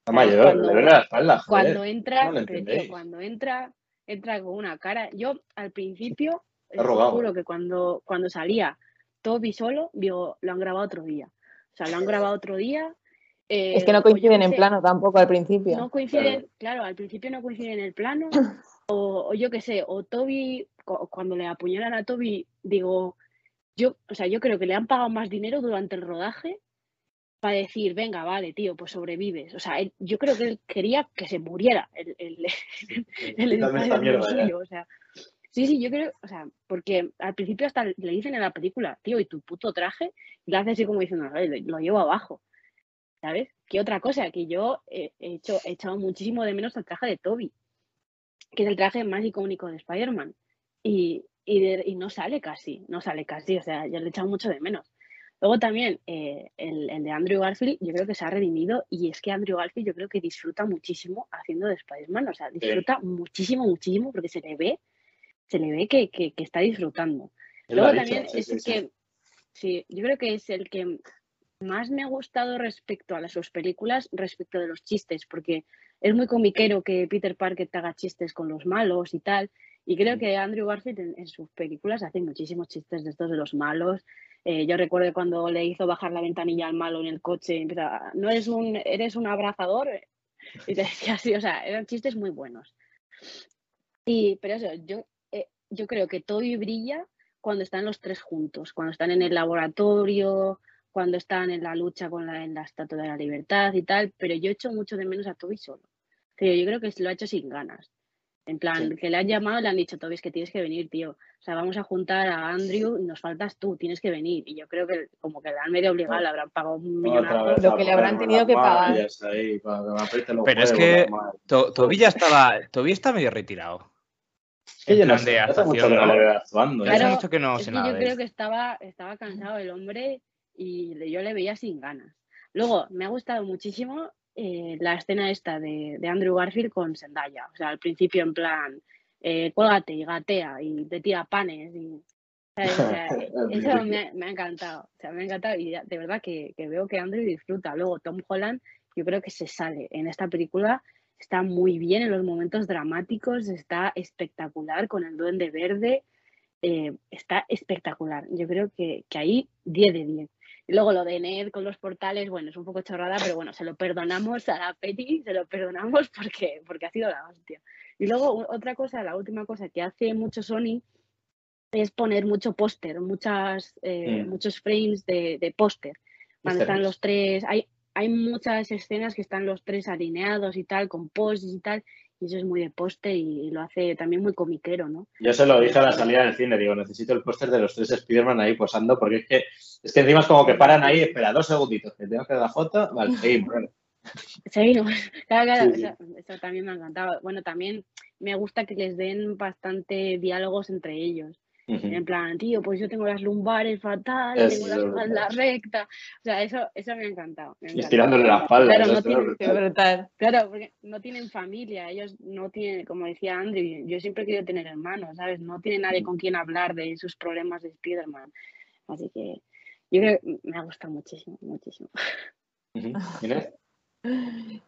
C: ¿Sabes?
A: mayor,
C: Cuando-
A: le duele la espalda, joder.
C: Cuando entra,
A: ¿cómo lo
C: pero, tío, cuando entra, entra con una cara. Yo al principio, juro que cuando, cuando salía Toby solo, digo, lo han grabado otro día. O sea, lo han grabado otro día.
D: Es que
C: eh,
D: no
C: yo
D: coinciden en
C: sé,
D: plano tampoco al principio.
C: no coinciden, claro, al principio no coinciden en el plano, [laughs] o, o yo qué sé, o Toby, cu- cuando le apuñalan a Toby, digo, yo, o sea, yo creo que le han pagado más dinero durante el rodaje para decir, venga, vale, tío, pues sobrevives. O sea, él- yo creo que él quería que se muriera el, el, [laughs]
A: mierda,
C: suyo, o sea. Sí, sí, yo creo, o sea, porque al principio hasta le dicen en la película, tío, ¿y tu puto traje? Y lo hace así como diciendo, "Ay, lo, lo llevo abajo. ¿Sabes? ¿Qué otra cosa? Que yo eh, he, hecho, he echado muchísimo de menos el traje de Toby, que es el traje más icónico de Spider-Man. Y, y, de- y no sale casi, no sale casi, o sea, yo le he echado mucho de menos. Luego también eh, el, el de Andrew Garfield, yo creo que se ha redimido y es que Andrew Garfield yo creo que disfruta muchísimo haciendo de Spider-Man, o sea, disfruta muchísimo, muchísimo porque se le ve, se le ve que, que- que está disfrutando.
A: Él
C: Luego
A: dicho,
C: también
A: sí,
C: es el
A: sí.
C: que, sí, yo creo que es el que más me ha gustado respecto a las sus películas, respecto de los chistes, porque es muy comiquero que Peter Parker te haga chistes con los malos y tal, y creo
A: Mm.
C: que Andrew Garfield en, en sus películas hace muchísimos chistes de estos de los malos. Eh, yo recuerdo cuando le hizo bajar la ventanilla al malo en el coche, y empezaba, no eres un, eres un abrazador, y te decía así, o sea, eran chistes muy buenos. Y, pero eso, yo, eh, yo creo que Toby brilla cuando están los tres juntos, cuando están en el laboratorio, cuando están en la lucha con la, en la Estatua de la Libertad y tal, pero yo echo mucho de menos a Toby solo. Pero yo creo que lo ha hecho sin ganas. En plan,
A: Sí.
C: que le han llamado y le han dicho, Toby, es que tienes que venir, tío. O sea, vamos a juntar a Andrew y nos faltas tú, tienes que venir. Y yo creo que como que le han medio obligado, le habrán pagado un
A: vez
D: Lo que le habrán tenido que pagar.
A: ahí,
B: Pero es que. To- Toby ya estaba. Toby está medio retirado. En
A: yo no
B: plan
A: sé,
B: de
A: hace mucho
B: actuación,
A: que no
B: ¿no?
A: le veo actuando.
B: Hace
C: Claro,
B: mucho que no
C: es
B: sé
C: que
B: nada
C: yo
B: de
C: creo que estaba, estaba cansado el hombre y yo le veía sin ganas. Luego, me ha gustado muchísimo eh, la escena esta de, de Andrew Garfield con Zendaya. O sea, al principio en plan, eh, cuélgate y gatea y te tira panes y... ¿sabes? O sea, [laughs]
A: Al
C: eso me ha, me ha encantado. O sea, me ha encantado y de verdad que, que veo que Andrew disfruta. Luego, Tom Holland, yo creo que se sale en esta película. Está muy bien en los momentos dramáticos, está espectacular con el duende verde eh, está espectacular. Yo creo que, que ahí 10 de 10. Y luego lo de Ned con los portales, bueno, es un poco chorrada, pero bueno, se lo perdonamos a la Petty, se lo perdonamos porque, porque ha sido la hostia. Y luego otra cosa, la última cosa que hace mucho Sony es poner mucho póster, muchas, eh,
A: Mm.
C: muchos frames de, de póster. Cuando están los tres, hay, hay muchas escenas que están los tres alineados y tal, con posts y tal, y eso es muy de póster y, lo hace también muy comiquero, ¿no?
A: Yo se lo dije a la salida del cine, digo, necesito el póster de los tres Spiderman ahí posando, porque es que, es que encima es como que paran ahí, espera dos segunditos, que tengo que dar la foto, vale, [laughs] seguimos, vale.
C: Seguimos. [laughs] Claro, claro,
A: Sí, sí.
C: Eso, eso también me ha encantado. Bueno, también me gusta que les den bastante diálogos entre ellos. En plan, tío, pues yo tengo las lumbares fatales, tengo la
A: es
C: espalda
A: verdad.
C: recta. O sea, eso, eso me ha encantado. me ha
A: Y estirándole la espalda.
C: Claro, no
A: es
C: tiene-
A: brutal.
C: Claro, porque no tienen familia, ellos no tienen, como decía Andrew, yo siempre he querido tener hermanos, ¿sabes? No tienen nadie con quien hablar de sus problemas de Spider-Man. Así que yo creo que me ha gustado muchísimo, muchísimo. [laughs]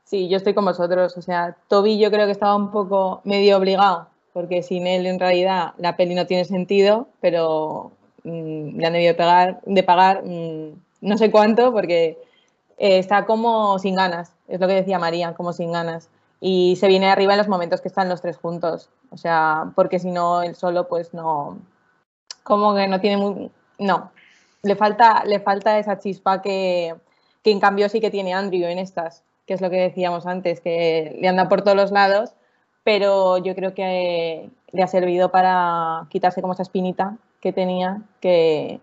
D: Sí, yo estoy con vosotros. O sea, Toby yo creo que estaba un poco medio obligado, porque sin él en realidad la peli no tiene sentido, pero mm, le han debido pegar, de pagar mm, no sé cuánto, porque eh, está como sin ganas, es lo que decía María, como sin ganas. Y se viene arriba en los momentos que están los tres juntos. O sea, porque si no, él solo, pues no. Como que no tiene muy. No. Le falta, le falta esa chispa que, que en cambio sí que tiene Andrew en estas, que es lo que decíamos antes, que le anda por todos los lados, pero yo creo que le ha servido para quitarse como esa espinita que tenía, que,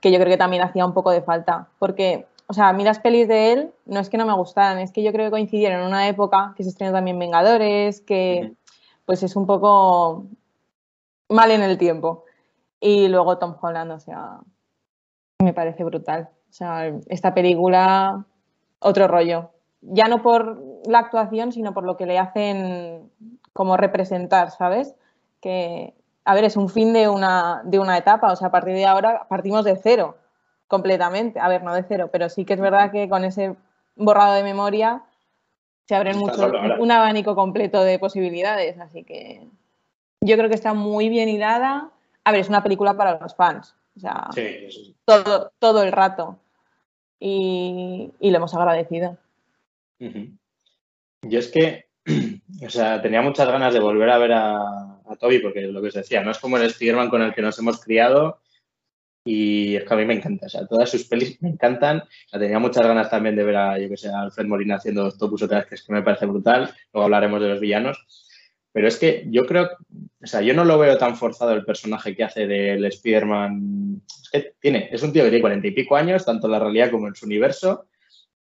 D: que yo creo que también hacía un poco de falta, porque o sea, a mí las pelis de él no es que no me gustaran, es que yo creo que coincidieron en una época que se estrenó también Vengadores, que pues es un poco mal en el tiempo. Y luego Tom Holland, o sea, me parece brutal. O sea, esta película, otro rollo. Ya no por la actuación, sino por lo que le hacen como representar, ¿sabes? Que, a ver, es un fin de una, de una etapa, o sea, a partir de ahora partimos de cero completamente. A ver, no de cero, pero sí que es verdad que con ese borrado de memoria se abre mucho, un abanico completo de posibilidades. Así que yo creo que está muy bien hilada. A ver, es una película para los fans. O sea, Todo, todo el rato. Y, lo hemos agradecido.
A: Yo es que, [clears throat] o sea, tenía muchas ganas de volver a ver a, Toby, porque lo que os decía, no es como el Spider-Man con el que nos hemos criado y es que a mí me encanta, o sea, todas sus pelis me encantan. Tenía muchas ganas también de ver a, yo que sé, Alfred Molina haciendo Octopus otra vez, que es que me parece brutal. Luego hablaremos de los villanos. Pero es que yo creo, o sea, yo no lo veo tan forzado el personaje que hace del Spider-Man. Es que tiene, es un tío que tiene cuarenta y pico años, tanto en la realidad como en su universo.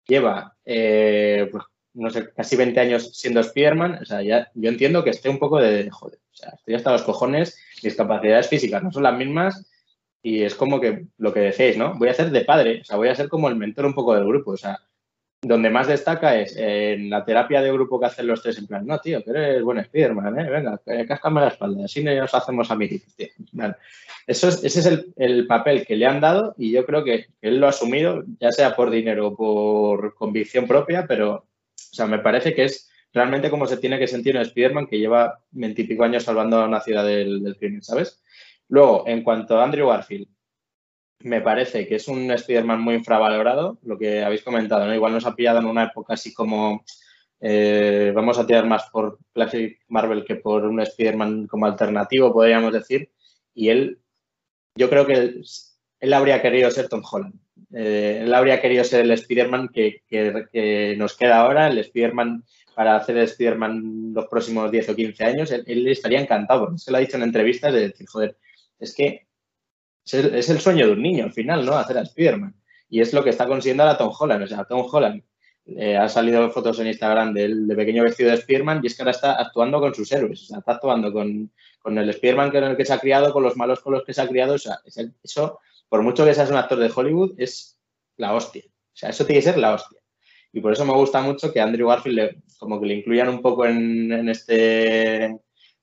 A: Lleva, eh, pues, no sé, casi 20 años siendo Spider-Man. O sea, ya, yo entiendo que esté un poco de, joder, o sea, estoy hasta los cojones, mis capacidades físicas no son las mismas y es como que lo que decís, ¿no? Voy a ser de padre, o sea, voy a ser como el mentor un poco del grupo, o sea, donde más destaca es en la terapia de grupo que hacen los tres, en plan, no, tío, que eres buen Spiderman, ¿eh? Venga, cáscame la espalda, así nos hacemos amigos, tío. Eso es, ese es el, papel que le han dado y yo creo que él lo ha asumido, ya sea por dinero o por convicción propia, pero, o sea, me parece que es realmente como se tiene que sentir un Spiderman que lleva veintipico años salvando a una ciudad del, crimen, ¿sabes? Luego, en cuanto a Andrew Garfield, me parece que es un Spider-Man muy infravalorado, lo que habéis comentado, ¿no? Igual nos ha pillado en una época así como eh, vamos a tirar más por Classic Marvel que por un Spider-Man como alternativo, podríamos decir. Y él, yo creo que él, habría querido ser Tom Holland. Eh, él habría querido ser el Spider-Man que, nos queda ahora, el Spider-Man para hacer el Spider-Man los próximos 10 o 15 años. Él, estaría encantado, se lo ha dicho en entrevistas de decir, joder, es que es el, sueño de un niño al final, ¿no? Hacer a Spider-Man. Y es lo que está consiguiendo ahora Tom Holland. O sea, Tom Holland eh, ha salido fotos en Instagram del de pequeño vestido de Spider-Man y es que ahora está actuando con sus héroes. O sea, está actuando con, el Spider-Man con el que se ha criado, con los malos con los que se ha criado. O sea, eso, por mucho que seas un actor de Hollywood, es la hostia. O sea, eso tiene que ser la hostia. Y por eso me gusta mucho que Andrew Garfield como que le incluyan un poco en, este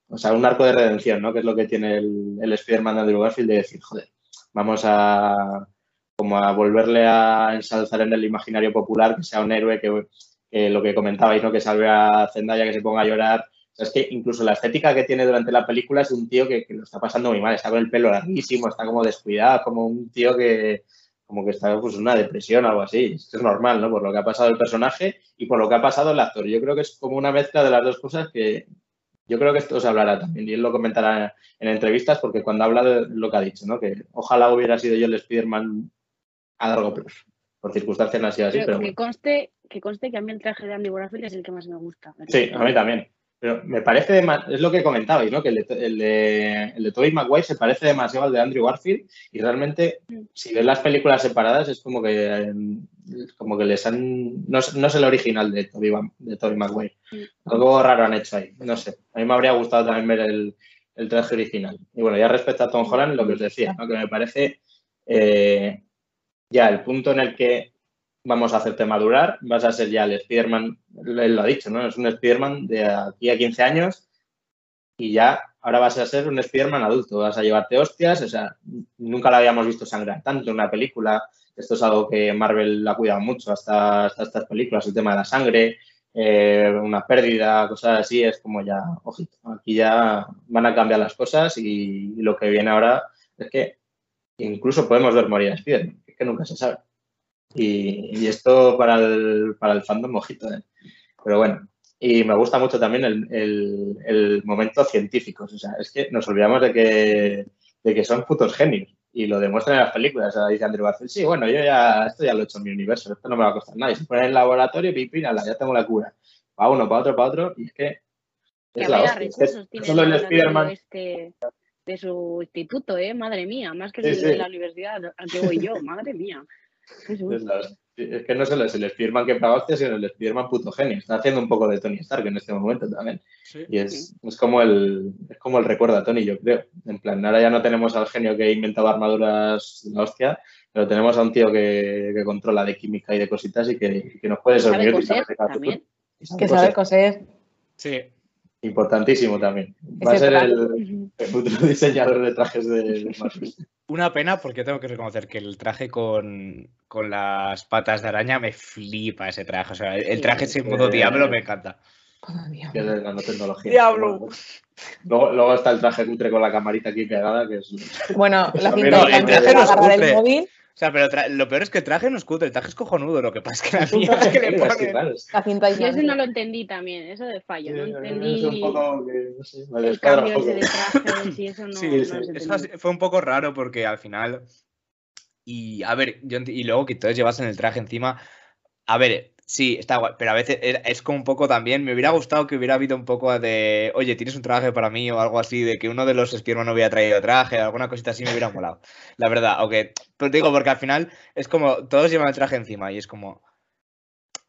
A: o sea, un arco de redención, ¿no? Que es lo que tiene el, el Spider-Man de Andrew Garfield de decir, joder, vamos a como a volverle a ensalzar en el imaginario popular, que sea un héroe que, lo que comentabais, ¿no? Que salve a Zendaya, que se ponga a llorar. Es que incluso la estética que tiene durante la película es un tío que, lo está pasando muy mal, está con el pelo larguísimo, está como descuidado, como un tío que como que está pues, en una depresión o algo así. Es normal, ¿no? Por lo que ha pasado el personaje y por lo que ha pasado el actor. Yo creo que es como una mezcla de las dos cosas que, yo creo que esto se hablará también y él lo comentará en entrevistas porque cuando habla de lo que ha dicho, ¿no? Que ojalá hubiera sido yo el Spider-Man a largo plazo. Por circunstancias no ha sido así, pero,
C: que, conste, que conste que a mí el traje de Andy Warhol es el que más me gusta.
A: Sí, a mí también. Pero me parece, es lo que comentabais, ¿no? Que el de, el de, el de Tobey Maguire se parece demasiado al de Andrew Garfield y realmente, mm. si ves las películas separadas, es como que como que les han... No, no es el original de Tobey, de Tobey Maguire. Mm. Algo raro han hecho ahí, no sé. A mí me habría gustado también ver el, el traje original. Y bueno, ya respecto a Tom Holland, lo que os decía, ¿no? Que me parece eh, ya el punto en el que vamos a hacerte madurar, vas a ser ya el Spider-Man, él lo ha dicho, ¿no? Es un Spider-Man de aquí a 15 años y ya ahora vas a ser un Spider-Man adulto, vas a llevarte hostias, o sea, nunca la habíamos visto sangrar tanto en una película. Esto es algo que Marvel ha cuidado mucho hasta, estas películas, el tema de la sangre, eh, una pérdida, cosas así, es como ya, ojito, aquí ya van a cambiar las cosas y, lo que viene ahora es que incluso podemos ver morir a Spider-Man, que nunca se sabe. Y, esto para el, para el fandom, ojito, ¿eh? Pero bueno, y me gusta mucho también el, momento científico. O sea, es que nos olvidamos de que, de que son putos genios y lo demuestran en las películas. O sea, dice Andrew Garfield, sí, bueno, yo ya, esto ya lo he hecho en mi universo, esto no me va a costar nada. Y se pone en el laboratorio, pipina, ya tengo la cura. Para uno, para otro, para otro, y es que.
C: Es la recursos tiene solo el Spider-Man. Este de su instituto, ¿eh? Madre mía, más que de la universidad al que voy yo, madre mía. [laughs]
A: Es que no solo es el Spiderman que paga hostia, sino el Spiderman puto genio. Está haciendo un poco de Tony Stark en este momento también. y es, como el, es como el recuerdo a Tony, yo creo. En plan, ahora ya no tenemos al genio que inventaba armaduras de la hostia, pero tenemos a un tío que, controla de química y de cositas y que, nos puede servir.
D: también. Que sabe coser.
B: Sí.
A: Importantísimo también. Va a ser el, futuro [laughs] diseñador de trajes de, Marvel.
B: Una pena porque tengo que reconocer que el traje con, las patas de araña me flipa ese traje. O sea, el traje sin modo diablo me encanta.
A: Que es de nanotecnología.
B: ¡Diablo!
A: Luego, luego, está el traje cutre con la camarita aquí pegada, que es...
D: Bueno, la [laughs] cinta no, el traje no es
B: cutre. móvil sea, pero lo peor es que el traje no es cutre, el traje es cojonudo. Lo que pasa es que la mía [laughs] es que le ponen...
C: La cinta Yo eso no lo entendí también, eso de fallo. no entendí un poco que, no sé, el cambio ese de traje y eso no, [laughs] sí,
B: eso fue un poco raro porque al final... Y a ver, yo, y luego que todos llevasen el traje encima... A ver, Sí, está guay, pero a veces es como un poco también, me hubiera gustado que hubiera habido un poco de, oye, ¿tienes un traje para mí o algo así? De que uno de los Spiderman no hubiera traído traje, alguna cosita así me hubiera molado. La verdad, aunque, pero digo, porque al final es como, todos llevan el traje encima y es como,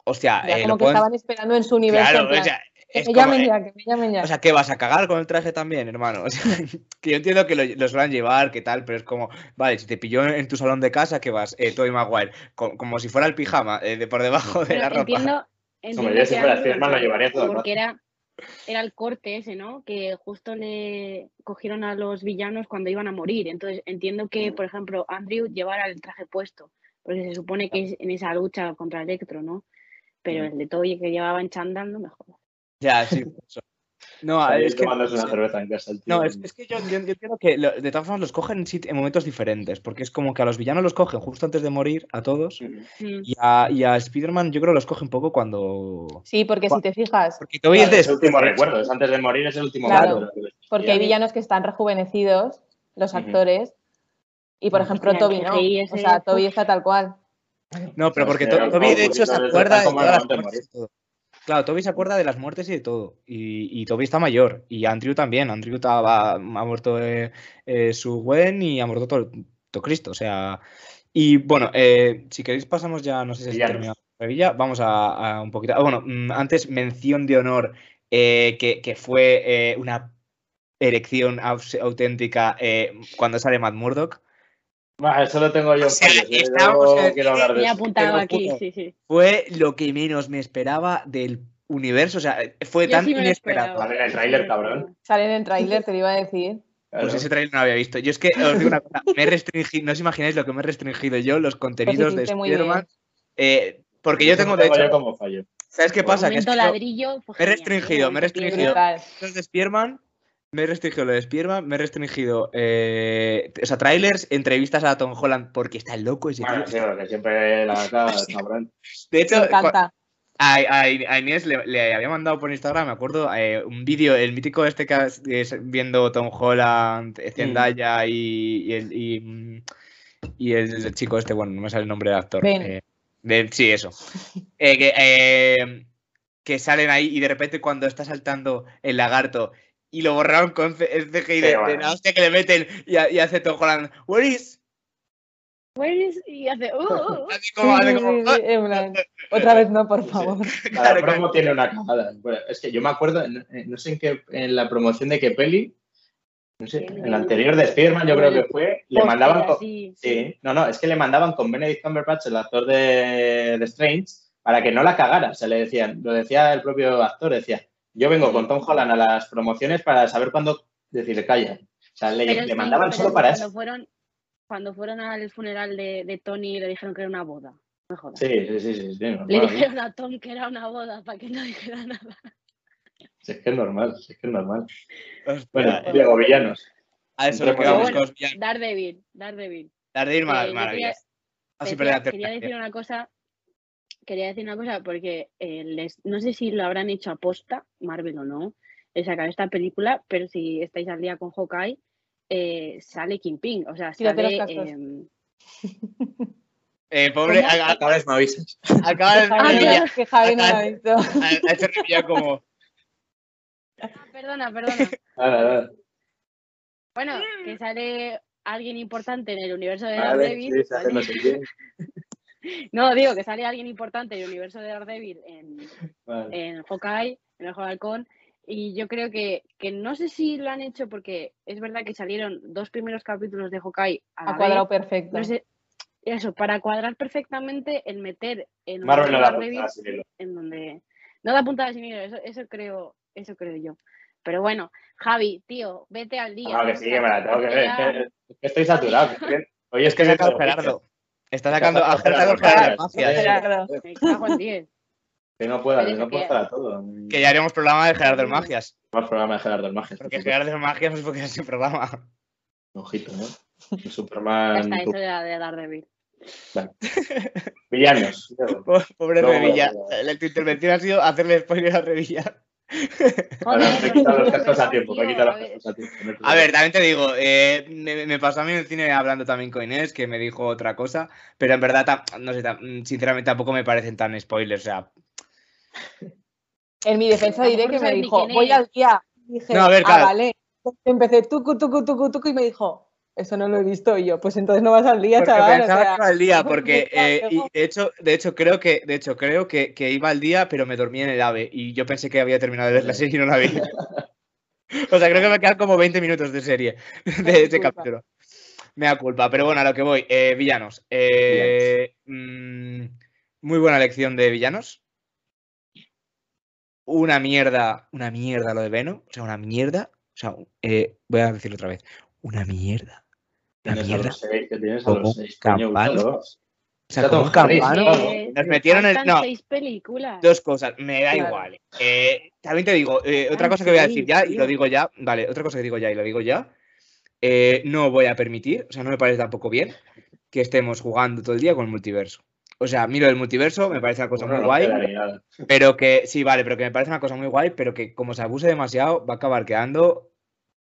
B: hostia,
D: eh, como que estaban esperando en su universo. Claro, o sea, que me llamen ya, que me llamen ya.
B: O sea, ¿qué vas a cagar con el traje también, hermano? [laughs] que yo entiendo que lo, los van a llevar, que tal, pero es como, vale, si te pilló en tu salón de casa, ¿qué vas? Eh, Toy Maguire, como, si fuera el pijama, eh, de por debajo de la ropa.
C: Entiendo, [laughs] entiendo Hombre, si fuera Spiderman lo llevaría todo. Porque era, era el corte ese, ¿no? Que justo le cogieron a los villanos cuando iban a morir. Entonces entiendo que, por ejemplo, Andrew llevara el traje puesto, porque se supone que es en esa lucha contra Electro, ¿no? Pero el de Toy que llevaba en chandal no me jodas.
B: Ya, sí.
A: No, es que, una cerveza en casa, el
B: tío. no es, es, que yo, yo, entiendo que de todas formas los cogen en, momentos diferentes, porque es como que a los villanos los cogen justo antes de morir, a todos, y, a, y a Spider-Man yo creo que los cogen un poco cuando...
D: Sí, porque si te fijas...
A: Porque claro, es, el último recuerdo, es antes de morir, es el último
D: claro, Porque hay villanos que están rejuvenecidos, los actores, y por ejemplo Toby no, o sea, Toby está tal cual.
B: No, pero porque Toby de hecho se acuerda de todas las Claro, Toby se acuerda de las muertes y de todo. Y, Toby está mayor. Y Andrew también. Andrew estaba, ha muerto eh, eh, su Gwen y ha muerto todo, Cristo. O sea. Y bueno, eh, si queréis pasamos ya, no sé si se terminado Revilla. Vamos a, un poquito. Ah, bueno, mm, antes mención de honor que, fue una erección auténtica cuando sale Matt Murdock
A: eso lo tengo yo.
C: apuntado aquí, sí, sí.
B: Fue lo que menos me esperaba del universo. O sea, fue tan inesperado.
A: Sale en el tráiler, cabrón.
D: Sale en el tráiler, te lo iba a decir.
B: Pues ese tráiler no lo había visto. Yo es que os digo una cosa, me he restringido, no os imagináis lo que me he restringido yo, los contenidos de Spider-Man. Eh, porque yo tengo, de hecho.
A: Como fallo.
B: ¿Sabes qué pasa? Que
C: es que ladrillo,
B: me he restringido, me he restringido. Los de Spider-Man me he restringido lo de Spiderman, me he restringido, eh, o sea, trailers, entrevistas a Tom Holland porque está el loco ese
A: bueno, Sí, porque siempre la [laughs] cabrón.
B: De hecho, A, Inés le, había mandado por Instagram, me acuerdo, eh, un vídeo, el mítico este que es viendo Tom Holland, eh, Zendaya mm. y, el, y, el, chico este, bueno, no me sale el nombre del actor. Eh, sí, eso. que, que salen ahí y de repente cuando está saltando el lagarto y lo borraron con el CGI de, la hostia que le meten y, y hace Tom Holland, ¿Where is?
C: Where is? Y hace, uh, uh, uh". [laughs]
D: como, ah". [laughs] Otra vez no, por favor. [laughs]
A: La promo tiene una camada. es que yo me acuerdo, no sé en qué, en la promoción de qué peli, no sé, en la anterior de Spiderman yo creo que fue, le mandaban con, sí, no, no, es que le mandaban con Benedict Cumberbatch, el actor de, de Strange, para que no la cagara. O sea, le decían, lo decía el propio actor, decía, Yo vengo con Tom Holland a las promociones para saber cuándo decirle calla. O sea, le,
C: Pero
A: le
C: sí,
A: mandaban solo para
C: cuando
A: eso.
C: Fueron, cuando fueron al funeral de, de Tony le dijeron que era una boda. No me jodas.
A: Sí, sí, sí, sí, sí,
C: Le dijeron a Tom que era una boda para que no dijera nada.
A: Si es que es normal, si es que es normal. Bueno,
B: eh,
A: Diego, villanos.
B: a eso lo que
A: Pero
B: vamos
C: bueno,
B: con los villanos.
C: Daredevil, Daredevil.
B: Daredevil,
C: Eh,
B: maravillas. Perder la
C: quería
B: tercera.
C: decir una cosa, quería decir una cosa porque eh, les, no sé si lo habrán hecho aposta, Marvel o no, de sacar esta película, pero si estáis al día con Hawkeye, eh, sale Kingpin, o sea, sale...
B: Eh, [laughs] pobre,
C: ¿Cómo?
B: a- a-
A: Ahora me avisas.
B: acaba de
D: Javi,
B: revilla-
D: que Javi no lo ha visto.
B: ha hecho revilla como.
C: ah, perdona, perdona. [laughs] Bueno, que sale alguien importante en el universo de Daredevil. [laughs] [laughs]
A: no
C: digo que sale alguien importante en el universo de Daredevil en,
A: Vale.
C: en Hawkeye, en el Ojo de Halcón, y yo creo que, que no sé si lo han hecho porque es verdad que salieron dos primeros capítulos de Hawkeye a
D: cuadrado
C: vez.
D: perfecto.
C: No sé, eso, para cuadrar perfectamente el meter en
A: Marvel no la
C: Daredevil en donde no da puntada sin hilo, eso, eso creo, eso creo yo. Pero bueno, Javi, tío, vete al día.
A: No, que sí, que me la tengo que ver. Estoy saturado. [laughs] Hoy es
B: que
A: me
B: Gerardo. Está sacando a Gerardo
A: Gerardo.
C: Me cago en 10.
A: Que no
C: Pero
A: que no puedo
C: que-
A: estar a todo.
B: Que ya haremos programa de Gerardo el Magias.
A: Más programa de Gerardo el Magias.
B: Porque Gerardo el Magias no es porque es su programa.
A: Ojito, ¿no? El
C: Ya
A: Superman.
C: está, eso era de Daredevil.
A: Villanos. Diego. [laughs]
B: Pobre Revilla. La- Tu intervención ha sido hacerle spoiler a Revilla.
A: Ahora me he quitado los cascos a [laughs] tiempo. Me he
C: tío,
A: quitado
C: a
A: los
C: ver.
A: cascos a tiempo.
B: A ver, también te digo, eh, me, me pasó a mí en el cine hablando también con Inés, que me dijo otra cosa, pero en verdad, no sé, sinceramente tampoco me parecen tan spoilers. O sea,
D: En mi defensa diré que me dijo, voy al día. Dije,
B: No, a ver,
D: ah,
B: claro.
D: vale. Empecé tucu, tucu, tucu, tucu y me dijo, eso no lo he visto y yo, pues entonces no vas al día,
B: porque
D: chaval. o
B: pensaba
D: sea,
B: que iba al día, porque eh, y de hecho, de hecho creo que, de hecho creo que, que iba al día, pero me dormí en el AVE y yo pensé que había terminado de ver la serie y no la vi. [laughs] O sea, creo que me quedan como 20 minutos de serie [laughs] de ese capítulo. Me da culpa, pero bueno, a lo que voy. eh, villanos. Eh, mm, muy buena elección de villanos. Una mierda, una mierda lo de Venom. O sea, una mierda. O sea, voy a decirlo otra vez. Una mierda.
A: Tienes a
B: mierda.
A: los seis, que tienes a
B: Como
A: los seis. Coño,
B: campano.
A: úsalos.
B: O sea, como Nos metieron en. No,
C: seis películas.
B: Dos cosas, me da
D: Claro.
B: igual. Eh, también te digo, eh, otra cosa que voy a decir ya, y lo digo ya, vale, otra cosa que digo ya y lo digo ya. eh, no voy a permitir, o sea, no me parece tampoco bien que estemos jugando todo el día con el multiverso. O sea, lo del multiverso me parece una cosa
A: Bueno,
B: muy guay, pero que, sí, vale, pero que me parece una cosa muy guay, pero que como se abuse demasiado, va a acabar quedando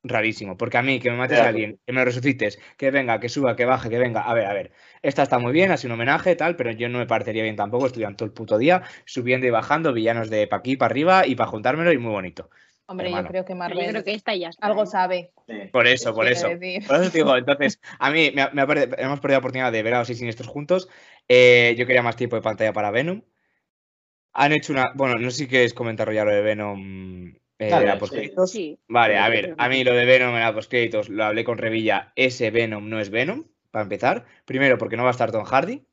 B: rarísimo. Porque a mí, que me mates a alguien, que me resucites, que venga, que suba, que baje, que venga. A ver, a ver, esta está muy bien, ha sido un homenaje, tal, pero yo no me parecería bien tampoco estudiando todo el puto día, subiendo y bajando villanos de pa' aquí, para arriba y para juntármelo y muy bonito.
D: Hombre,
B: hermano.
D: yo creo que Marvel
C: yo creo que esta ya está.
D: algo
C: ¿eh?
D: sabe.
A: Sí.
B: Por eso, por eso.
D: decir.
B: Por eso te digo, entonces, a mí me ha- me ha perdido- hemos perdido la oportunidad de ver a los seis siniestros juntos. Eh, yo quería más tiempo de pantalla para Venom. Han hecho una. Bueno, no sé si queréis comentar ya lo de Venom. Eh,
A: Dale,
B: de la
A: sí.
B: postcréditos.
C: Sí.
B: Vale, a ver, a mí lo de Venom en la postcréditos lo hablé con Revilla. Ese Venom no es Venom, para empezar. Primero, porque no va a estar Tom Hardy.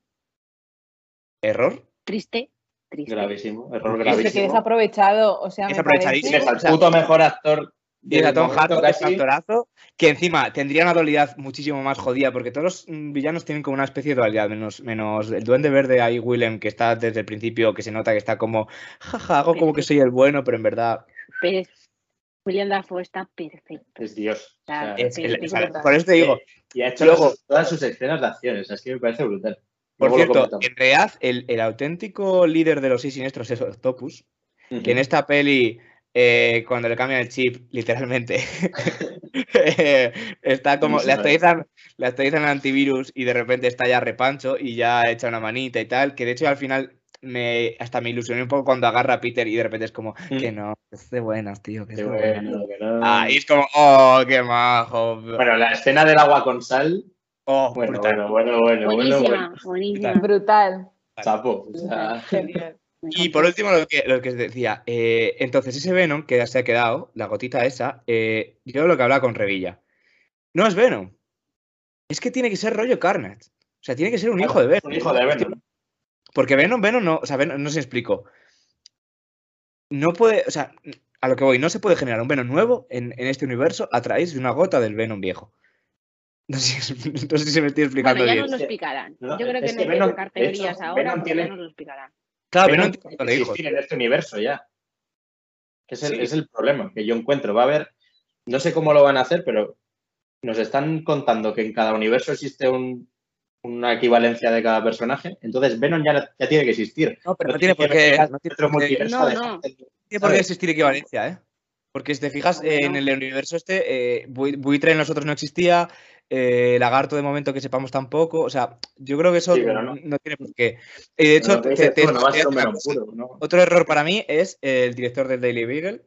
B: Error.
C: Triste. Triste.
A: Gravísimo, error
B: Es
D: Es que es
A: gravísimo.
D: aprovechado, o sea,
B: Es aprovechadísimo.
D: Parece-
B: sea,
A: puto mejor actor
B: Tienes a Tom Hardy, que es un
A: casi.
B: actorazo, que encima tendría una dualidad muchísimo más jodida, porque todos los mm, villanos tienen como una especie de dualidad, menos, menos el duende verde ahí, Willem, que está desde el principio, que se nota que está como, jaja, hago como que soy el bueno, pero en verdad
C: Pero William Dafoe está perfecto.
A: Es Dios. O sea,
C: Es
B: es el-
C: sí,
B: o sea,
C: brutal.
B: por eso te digo,
A: y ha hecho
B: luego-
A: las- todas sus escenas de acción. o sea, es que me parece brutal.
B: por
A: Luego
B: cierto, en realidad, el, el auténtico líder de los seis siniestros es Octopus, que en esta peli, eh, cuando le cambian el chip, literalmente, [laughs] eh, está como, le actualizan, le actualizan el antivirus y de repente está ya repancho y ya echa una manita y tal, que de hecho al final me, hasta me ilusioné un poco cuando agarra a Peter y de repente es como, que no, que es de buenas, tío, que es de buenas.
A: bueno, que no.
B: Ah, y es como, oh, qué majo.
A: Bueno, la escena del agua con sal.
B: oh,
A: Bueno,
B: brutal.
A: bueno, bueno, bueno, bueno,
C: Buenísima,
A: bueno.
C: buenísima.
D: brutal.
A: Chapo. O sea,
D: Genial.
C: Me
B: Y por último, lo que, lo que os decía, eh, entonces ese Venom que ya se ha quedado, la gotita esa, eh, yo lo que hablaba con Revilla, no es Venom, es que tiene que ser rollo Carnage, o sea, tiene que ser un hijo de Venom.
A: un hijo de Venom.
B: Porque Venom, Venom no, o sea, Venom, no se explico. No puede, o sea, a lo que voy, no se puede generar un Venom nuevo en, en este universo a través de una gota del Venom viejo. [laughs] No sé, si- no sé si me estoy explicando
C: Bueno, ya
B: bien.
C: nos lo
A: Es que-
C: explicarán.
A: no,
C: Yo creo que
A: es
C: no
A: que
C: hay que
A: Venom-
C: sacar
A: de hecho,
C: teorías ahora,
A: Venom
C: porque
A: tiene-
C: ya nos lo explicarán.
B: Claro,
A: Venom
B: Venom
A: tiene que existir en este universo ya. Es el,
B: Sí.
A: es el problema que yo encuentro. Va a haber, no sé cómo lo van a hacer, pero nos están contando que en cada universo existe un- una equivalencia de cada personaje. Entonces Venom ya, ya tiene que existir.
B: No, pero no tiene por qué, no tiene por qué-
C: No,
B: tiene por qué existir equivalencia, ¿eh? Porque si te fijas, eh, en el universo este, eh, Bui- Buitre en los otros no existía, eh, Lagarto de momento que sepamos tampoco, o sea, yo creo que eso
A: Sí,
B: no.
A: no.
B: tiene por qué. Eh, de hecho, otro error para mí es el director del Daily Beagle.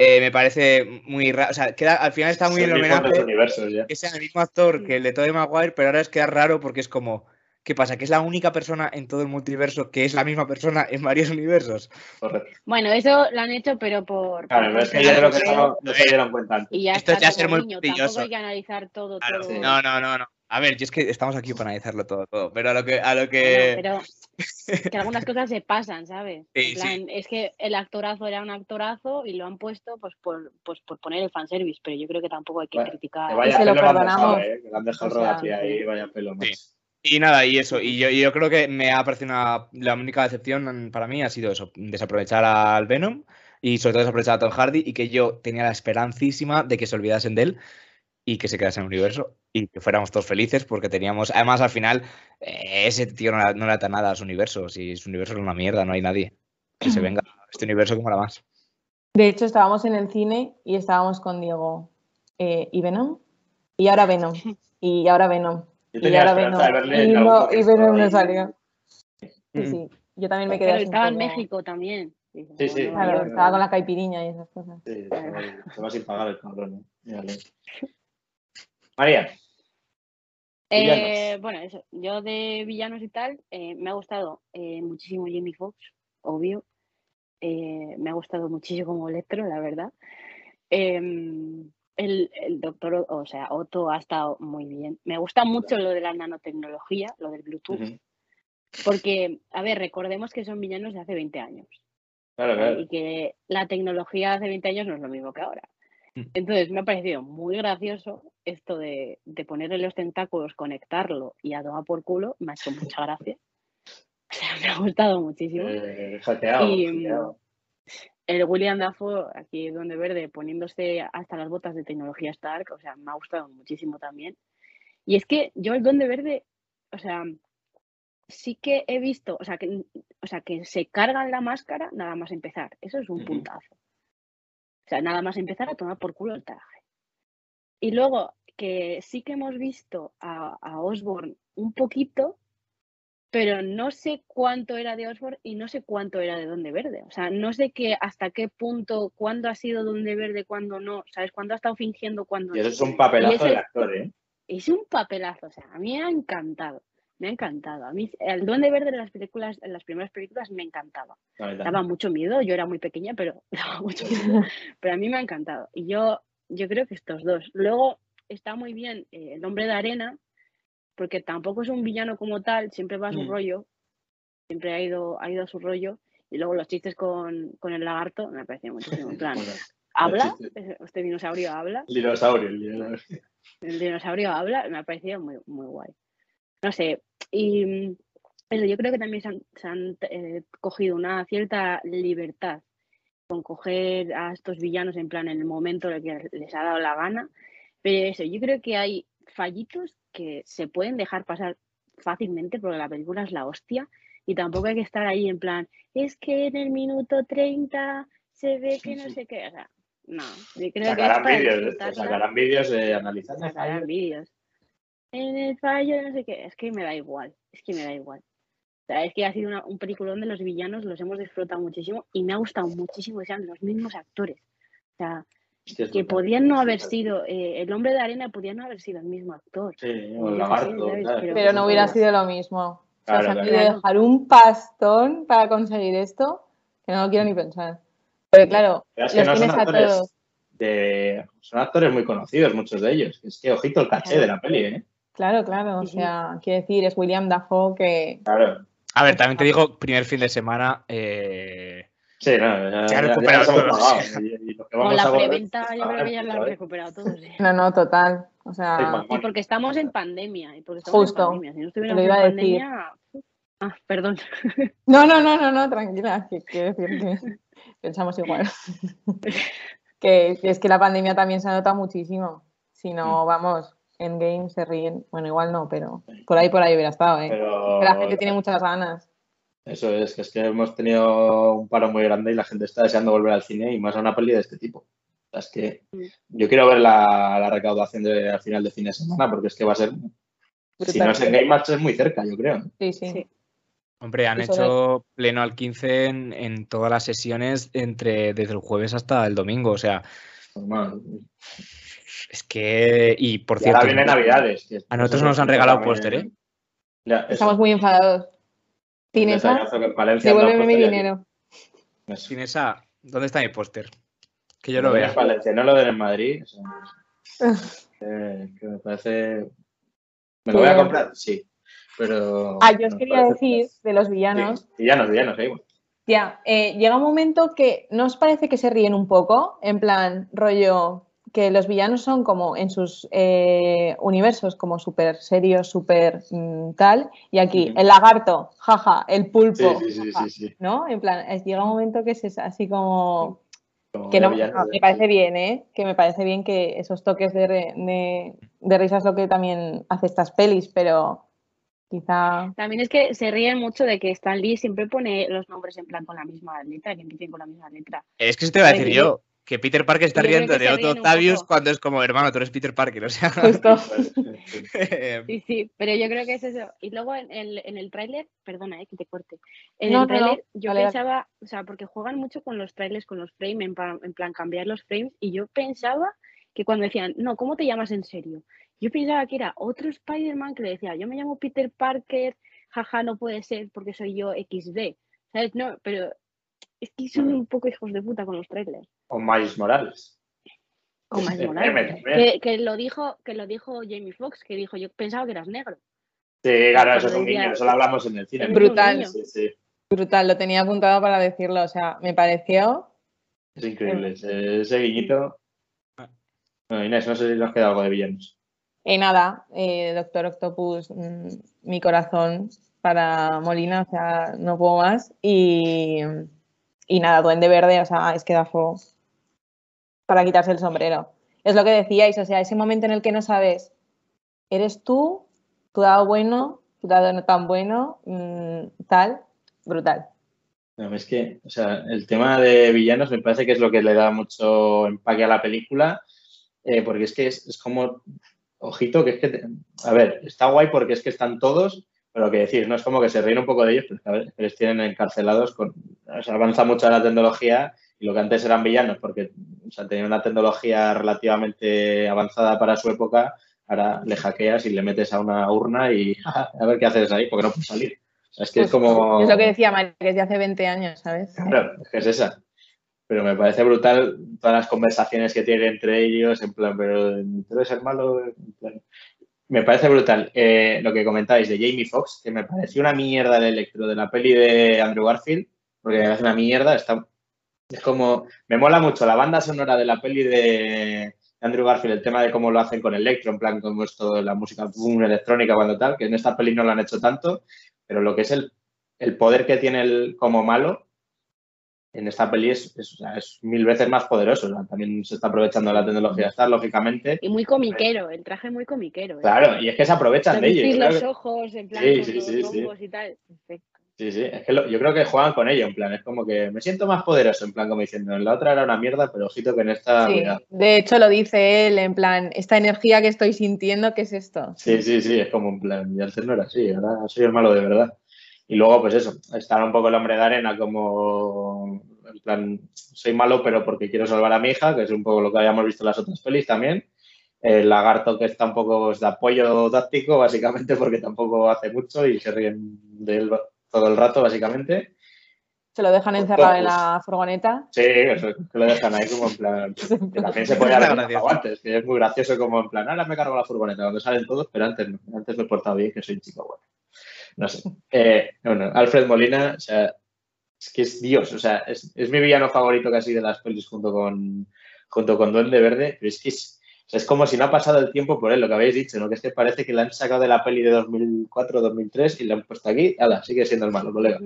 B: Eh, me parece muy raro, o sea, queda, al final está muy en el homenaje
A: universos ya.
B: que sea el mismo actor que el de Tobey Maguire, pero ahora es queda raro porque es como, ¿qué pasa? ¿Que es la única persona en todo el multiverso que es la misma persona en varios universos?
A: Correcto.
C: Bueno, eso lo han hecho, pero por.
A: Claro, pero es que yo creo que no se dieron cuenta antes.
C: Y ya
B: Esto
C: está
B: ya ser muy
C: niño. Tampoco hay que analizar todo,
B: Claro,
C: todo.
A: sí.
B: No, no, no, no. A ver, yo es que estamos aquí para analizarlo todo, todo. Pero a lo que, a lo que.
C: pero que [laughs] algunas cosas se pasan, ¿sabes?
B: Sí,
C: En plan, Es que el actorazo era un actorazo y lo han puesto pues por, pues, por poner el fanservice, pero yo creo que tampoco hay que
A: Bueno,
C: criticar.
A: Que vaya
D: se lo
A: han
D: perdonamos.
A: dejado, ¿eh? Que le han dejado
D: O
A: el
D: sea,
A: rodaje ahí, vaya pelo más.
B: Sí. Y nada, y eso. Y yo, yo creo que me ha parecido una. La única decepción para mí ha sido eso: desaprovechar al Venom y sobre todo desaprovechar a Tom Hardy y que yo tenía la esperancísima de que se olvidasen de él y que se quedase en el universo y que fuéramos todos felices porque teníamos. Además, al final, eh, ese tío no, le ata nada a su universo. Si su universo es una mierda, no hay nadie. Que se [clears throat] venga a este universo como la más.
D: De hecho, estábamos en el cine y estábamos con Diego eh, y Venom. Y ahora Venom. Y ahora Venom.
A: Yo
D: Y ahora Venom.
A: de verle
D: Y, no, y Venom no salió. Sí,
B: Mm.
D: sí. Yo también me quedé
C: Pero estaba en México también.
A: Sí, sí,
D: Claro, estaba con la caipiriña y esas cosas.
A: Sí, se va- se va sin pagar el cabrón. ¿eh? María,
C: Eh, bueno, eso. Yo de villanos y tal, eh, me ha gustado eh, muchísimo Jamie Foxx, obvio. Eh, me ha gustado muchísimo como Electro, la verdad. Em, el, el doctor, O- sea, Otto ha estado muy bien. Me gusta mucho lo de la nanotecnología, lo del Bluetooth, porque, a ver, recordemos que son villanos de hace 20 años.
A: claro,
C: ¿eh?
A: claro.
C: y que la tecnología hace 20 años no es lo mismo que ahora. Entonces me ha parecido muy gracioso esto de, de ponerle los tentáculos, conectarlo y a tomar por culo, me ha hecho [laughs] mucha gracia. O sea, me ha gustado muchísimo.
A: Eh,
C: Y. El William Dafoe, aquí donde verde, poniéndose hasta las botas de tecnología Stark, o sea, me ha gustado muchísimo también. Y es que yo el Donde Verde, o sea, sí que he visto, o sea, que, o sea, que se cargan la máscara nada más empezar. Eso es un puntazo. O sea, nada más empezar a tomar por culo el traje. Y luego que sí que hemos visto a, a Osborn un poquito, pero no sé cuánto era de Osborn y no sé cuánto era de Donde Verde. O sea, no sé qué, hasta qué punto, cuándo ha sido Donde Verde, cuándo no. ¿Sabes? Cuándo ha estado fingiendo, cuándo
A: Y eso
C: no.
A: es un papelazo del actor, ¿eh?
C: Es un papelazo, o sea, a mí me ha encantado. Me ha encantado. A mí el Duende Verde en las películas, en las primeras películas me encantaba. Daba mucho miedo, yo era muy pequeña, pero [laughs] daba mucho miedo. [laughs] Pero a mí me ha encantado. Y yo, yo creo que estos dos. Luego está muy bien eh, el hombre de arena, porque tampoco es un villano como tal, siempre va a su
A: Mm.
C: rollo, siempre ha ido, ha ido a su rollo. Y luego los chistes con, con el lagarto me parecían muchísimo. En plan, [laughs] ¿habla?
A: chistes.
C: Este dinosaurio habla
A: el dinosaurio, el dinosaurio.
C: el dinosaurio habla, me ha parecido muy, muy guay. No sé, y mm, eso, yo creo que también se han, se han, eh, cogido una cierta libertad con coger a estos villanos en plan en el momento en el que les ha dado la gana, pero eso, yo creo que hay fallitos que se pueden dejar pasar fácilmente porque la película es la hostia y tampoco hay que estar ahí en plan, es que en el minuto 30 se ve que no sé qué, o sea, no, yo creo que
A: Sacarán vídeos sacarán vídeos de analizar.
C: sacarán vídeos. En el fallo, no sé qué, es que me da igual, es que me da igual. O sea, es que ha sido una- un peliculón de los villanos, los hemos disfrutado muchísimo y me ha gustado muchísimo que sean los mismos actores. O sea, que podían no haber sido, eh, el hombre de arena podía no haber sido el mismo actor.
A: Sí, o el lagarto.
C: Pero-
D: Pero no hubiera sido lo mismo. O sea,
A: Claro,
D: se han
A: claro.
D: querido
C: Claro.
D: dejar un pastón para conseguir esto, que no lo quiero ni pensar. Claro,
A: Pero es
D: los
A: que no son
D: tienes a
A: actores
D: todos.
A: de- son actores muy conocidos, muchos de ellos. Es que ojito el caché
C: Claro.
A: de la peli, ¿eh?
D: Claro, claro. O sea, quiero decir, es William Dafoe que.
A: Claro.
B: A ver, también te digo, primer fin de semana, eh,
A: Sí, no, ya, ya- ya
B: recuperado
A: pagado. Y, y los que
C: Con la
A: volver,
C: preventa yo creo que ya lo han recuperado todos. ¿eh?
D: No, no, total. O
A: Sí,
D: sea.
C: Y porque estamos en pandemia. Y porque estamos
D: Justo,
C: en pandemia. Si no estuviéramos
D: lo iba
C: en
D: a decir.
C: pandemia. Ah, perdón. [laughs]
D: no, no, no, no, no, tranquila, que quiero decir que [laughs] pensamos igual. [laughs] que, que es que la pandemia también se nota muchísimo. Si no, vamos, en game se ríen. Bueno, igual no, pero por ahí por ahí hubiera estado, ¿eh?
A: Pero
D: Que la gente tiene muchas ganas.
A: eso es, que es que hemos tenido un paro muy grande y la gente está deseando volver al cine y más a una peli de este tipo. O sea, es que
C: Mm.
A: yo quiero ver la, la recaudación de, al final de fin de semana porque es que va a ser, si no es en Game Match es muy cerca, yo creo.
D: Sí, sí.
C: Sí.
B: Hombre, han hecho pleno al 15 en, en todas las sesiones entre desde el jueves hasta el domingo. O sea,
A: Normal.
B: Es que. Y por
A: Y ahora
B: cierto,
A: viene Navidades.
B: a nosotros nos han regalado póster, ¿eh?
A: Ya.
D: Estamos muy enfadados. Tinesa, devuélveme mi dinero.
A: Eso.
B: Sin esa, ¿dónde está mi póster? Que yo
A: Lo
B: lo vea.
A: en Valencia, no lo den en Madrid. [laughs] eh, que me parece. ¿Me lo voy a comprar? Sí. Pero.
D: Ah, yo os quería
A: parece-
D: decir de los villanos.
A: Sí, villanos, villanos, ahí.
D: Ya, eh, llega un momento que ¿no os parece que se ríen un poco? En plan, rollo, que los villanos son como en sus eh, universos como súper serios, súper mm, tal, y aquí el lagarto, jaja, el pulpo,
A: sí, sí,
D: jaja,
A: sí, sí.
D: ¿no? En plan, es- llega un momento que es así como...
A: Como
D: Que no, me parece bien, ¿eh? Que me parece bien que esos toques de, re- de, de risa es lo que también hace estas pelis, pero quizá...
C: También es que se ríen mucho de que Stan Lee siempre pone los nombres en plan con la misma letra, que empiecen con la misma letra.
B: Es que eso te iba a decir
C: yo.
B: Que Peter Parker está riendo de Otto Octavius cuando es como, hermano, tú eres Peter Parker. O sea,
D: Justo. [laughs] [laughs]
C: Sí, sí, pero yo creo que es eso. Y luego en el, en el tráiler, perdona, eh, que te corte. En
D: No,
C: el
D: no, no,
C: tráiler yo pensaba, o sea, porque juegan mucho con los trailers, con los frames, en, en plan cambiar los frames, y yo pensaba que cuando decían, no, ¿cómo te llamas en serio? Yo pensaba que era otro Spider-Man que le decía, yo me llamo Peter Parker, jaja, no puede ser porque soy yo XD. ¿Sabes? No, pero es que son un poco hijos de puta con los trailers.
A: O Miles Morales.
C: Con más
A: Eh,
C: Morales. Que, que lo dijo, que lo dijo Jamie Foxx, que dijo, yo pensaba que eras negro.
A: Sí, claro, eso es un guiño, eso lo hablamos en el cine.
D: Brutal.
A: Sí, sí,
D: Brutal, lo tenía apuntado para decirlo, o sea, me pareció
A: es increíble. Ese, ese guiñito. Bueno, Inés, no sé si nos queda algo de villanos.
D: Y nada, eh, Doctor Octopus, mm, mi corazón para Molina, o sea, no puedo más. Y, y nada, Duende Verde, o sea, es que da fuego para quitarse el sombrero. Es lo que decíais, o sea, ese momento en el que no sabes, ¿eres tú? ¿Tu dado bueno? ¿Tu dado no tan bueno? Mm, tal, brutal.
A: No, es que, o sea, el tema de villanos me parece que es lo que le da mucho empaque a la película, eh, porque es que es, es como, ojito, que es que, te- a ver, está guay porque es que están todos, pero que decís, no es como que se ríen un poco de ellos, pero es que, a ver, les tienen encarcelados, con, o sea, avanza mucho la tecnología y lo que antes eran villanos, porque o sea, tenían una tecnología relativamente avanzada para su época, ahora le hackeas y le metes a una urna y [laughs] a ver qué haces ahí, porque no puedes salir. O sea, es que es
D: Pues,
A: como...
D: Es lo que decía María, que es de hace 20 años, ¿sabes?
A: Claro, es que es esa. Pero me parece brutal todas las conversaciones que tienen entre ellos, en plan, pero tú eres el malo. en plan. Me parece brutal eh, lo que comentáis de Jamie Foxx, que me pareció una mierda el electro de la peli de Andrew Garfield, porque es una mierda. Está, es como. Me mola mucho la banda sonora de la peli de Andrew Garfield, el tema de cómo lo hacen con electro, en plan, como es todo la música boom, electrónica, cuando tal, que en esta peli no lo han hecho tanto, pero lo que es el, el poder que tiene el, como malo en esta peli es, es, mil veces más poderoso. o sea, también se está aprovechando la tecnología Star, lógicamente.
C: Y muy comiquero, el traje muy comiquero. ¿eh?
A: Claro, y es que se aprovechan de ello.
C: Abrís
A: yo creo
C: los ojos, en plan,
A: Sí,
C: con
A: sí,
C: los
A: sí,
C: y tal. Perfecto.
A: Sí, sí, es que lo- yo creo que juegan con ello, en plan, es como que me siento más poderoso, en plan, como diciendo, en la otra era una mierda, pero ojito que en esta,
D: Sí, de hecho lo dice él, en plan, esta energía que estoy sintiendo, ¿qué es esto?
A: Sí, sí, sí, es como en plan, y antes no era así, ahora soy el malo de verdad. Y luego, pues eso, está un poco el hombre de arena como, en plan, soy malo, pero porque quiero salvar a mi hija, que es un poco lo que habíamos visto en las otras pelis también. El lagarto que está un poco de apoyo táctico, básicamente, porque tampoco hace mucho y se ríen de él todo el rato, básicamente.
D: Se lo dejan encerrado en la furgoneta.
A: Sí, eso, que lo dejan ahí como en plan. [laughs] Que también se puede haber [laughs] gracioso. antes, que es muy gracioso como en plan, ahora me cargo la furgoneta cuando salen todos, pero antes no, antes me he portado bien, que soy un chico bueno. No sé. Eh, bueno, Alfred Molina, o sea, es que es Dios, o sea, es, es mi villano favorito casi de las pelis junto con, junto con Duende Verde, pero es que es, sea, es como si no ha pasado el tiempo por él, lo que habéis dicho, ¿no? Que es que parece que la han sacado de la peli de 2004-2003 y la han puesto aquí, ala, sigue siendo el malo, colega.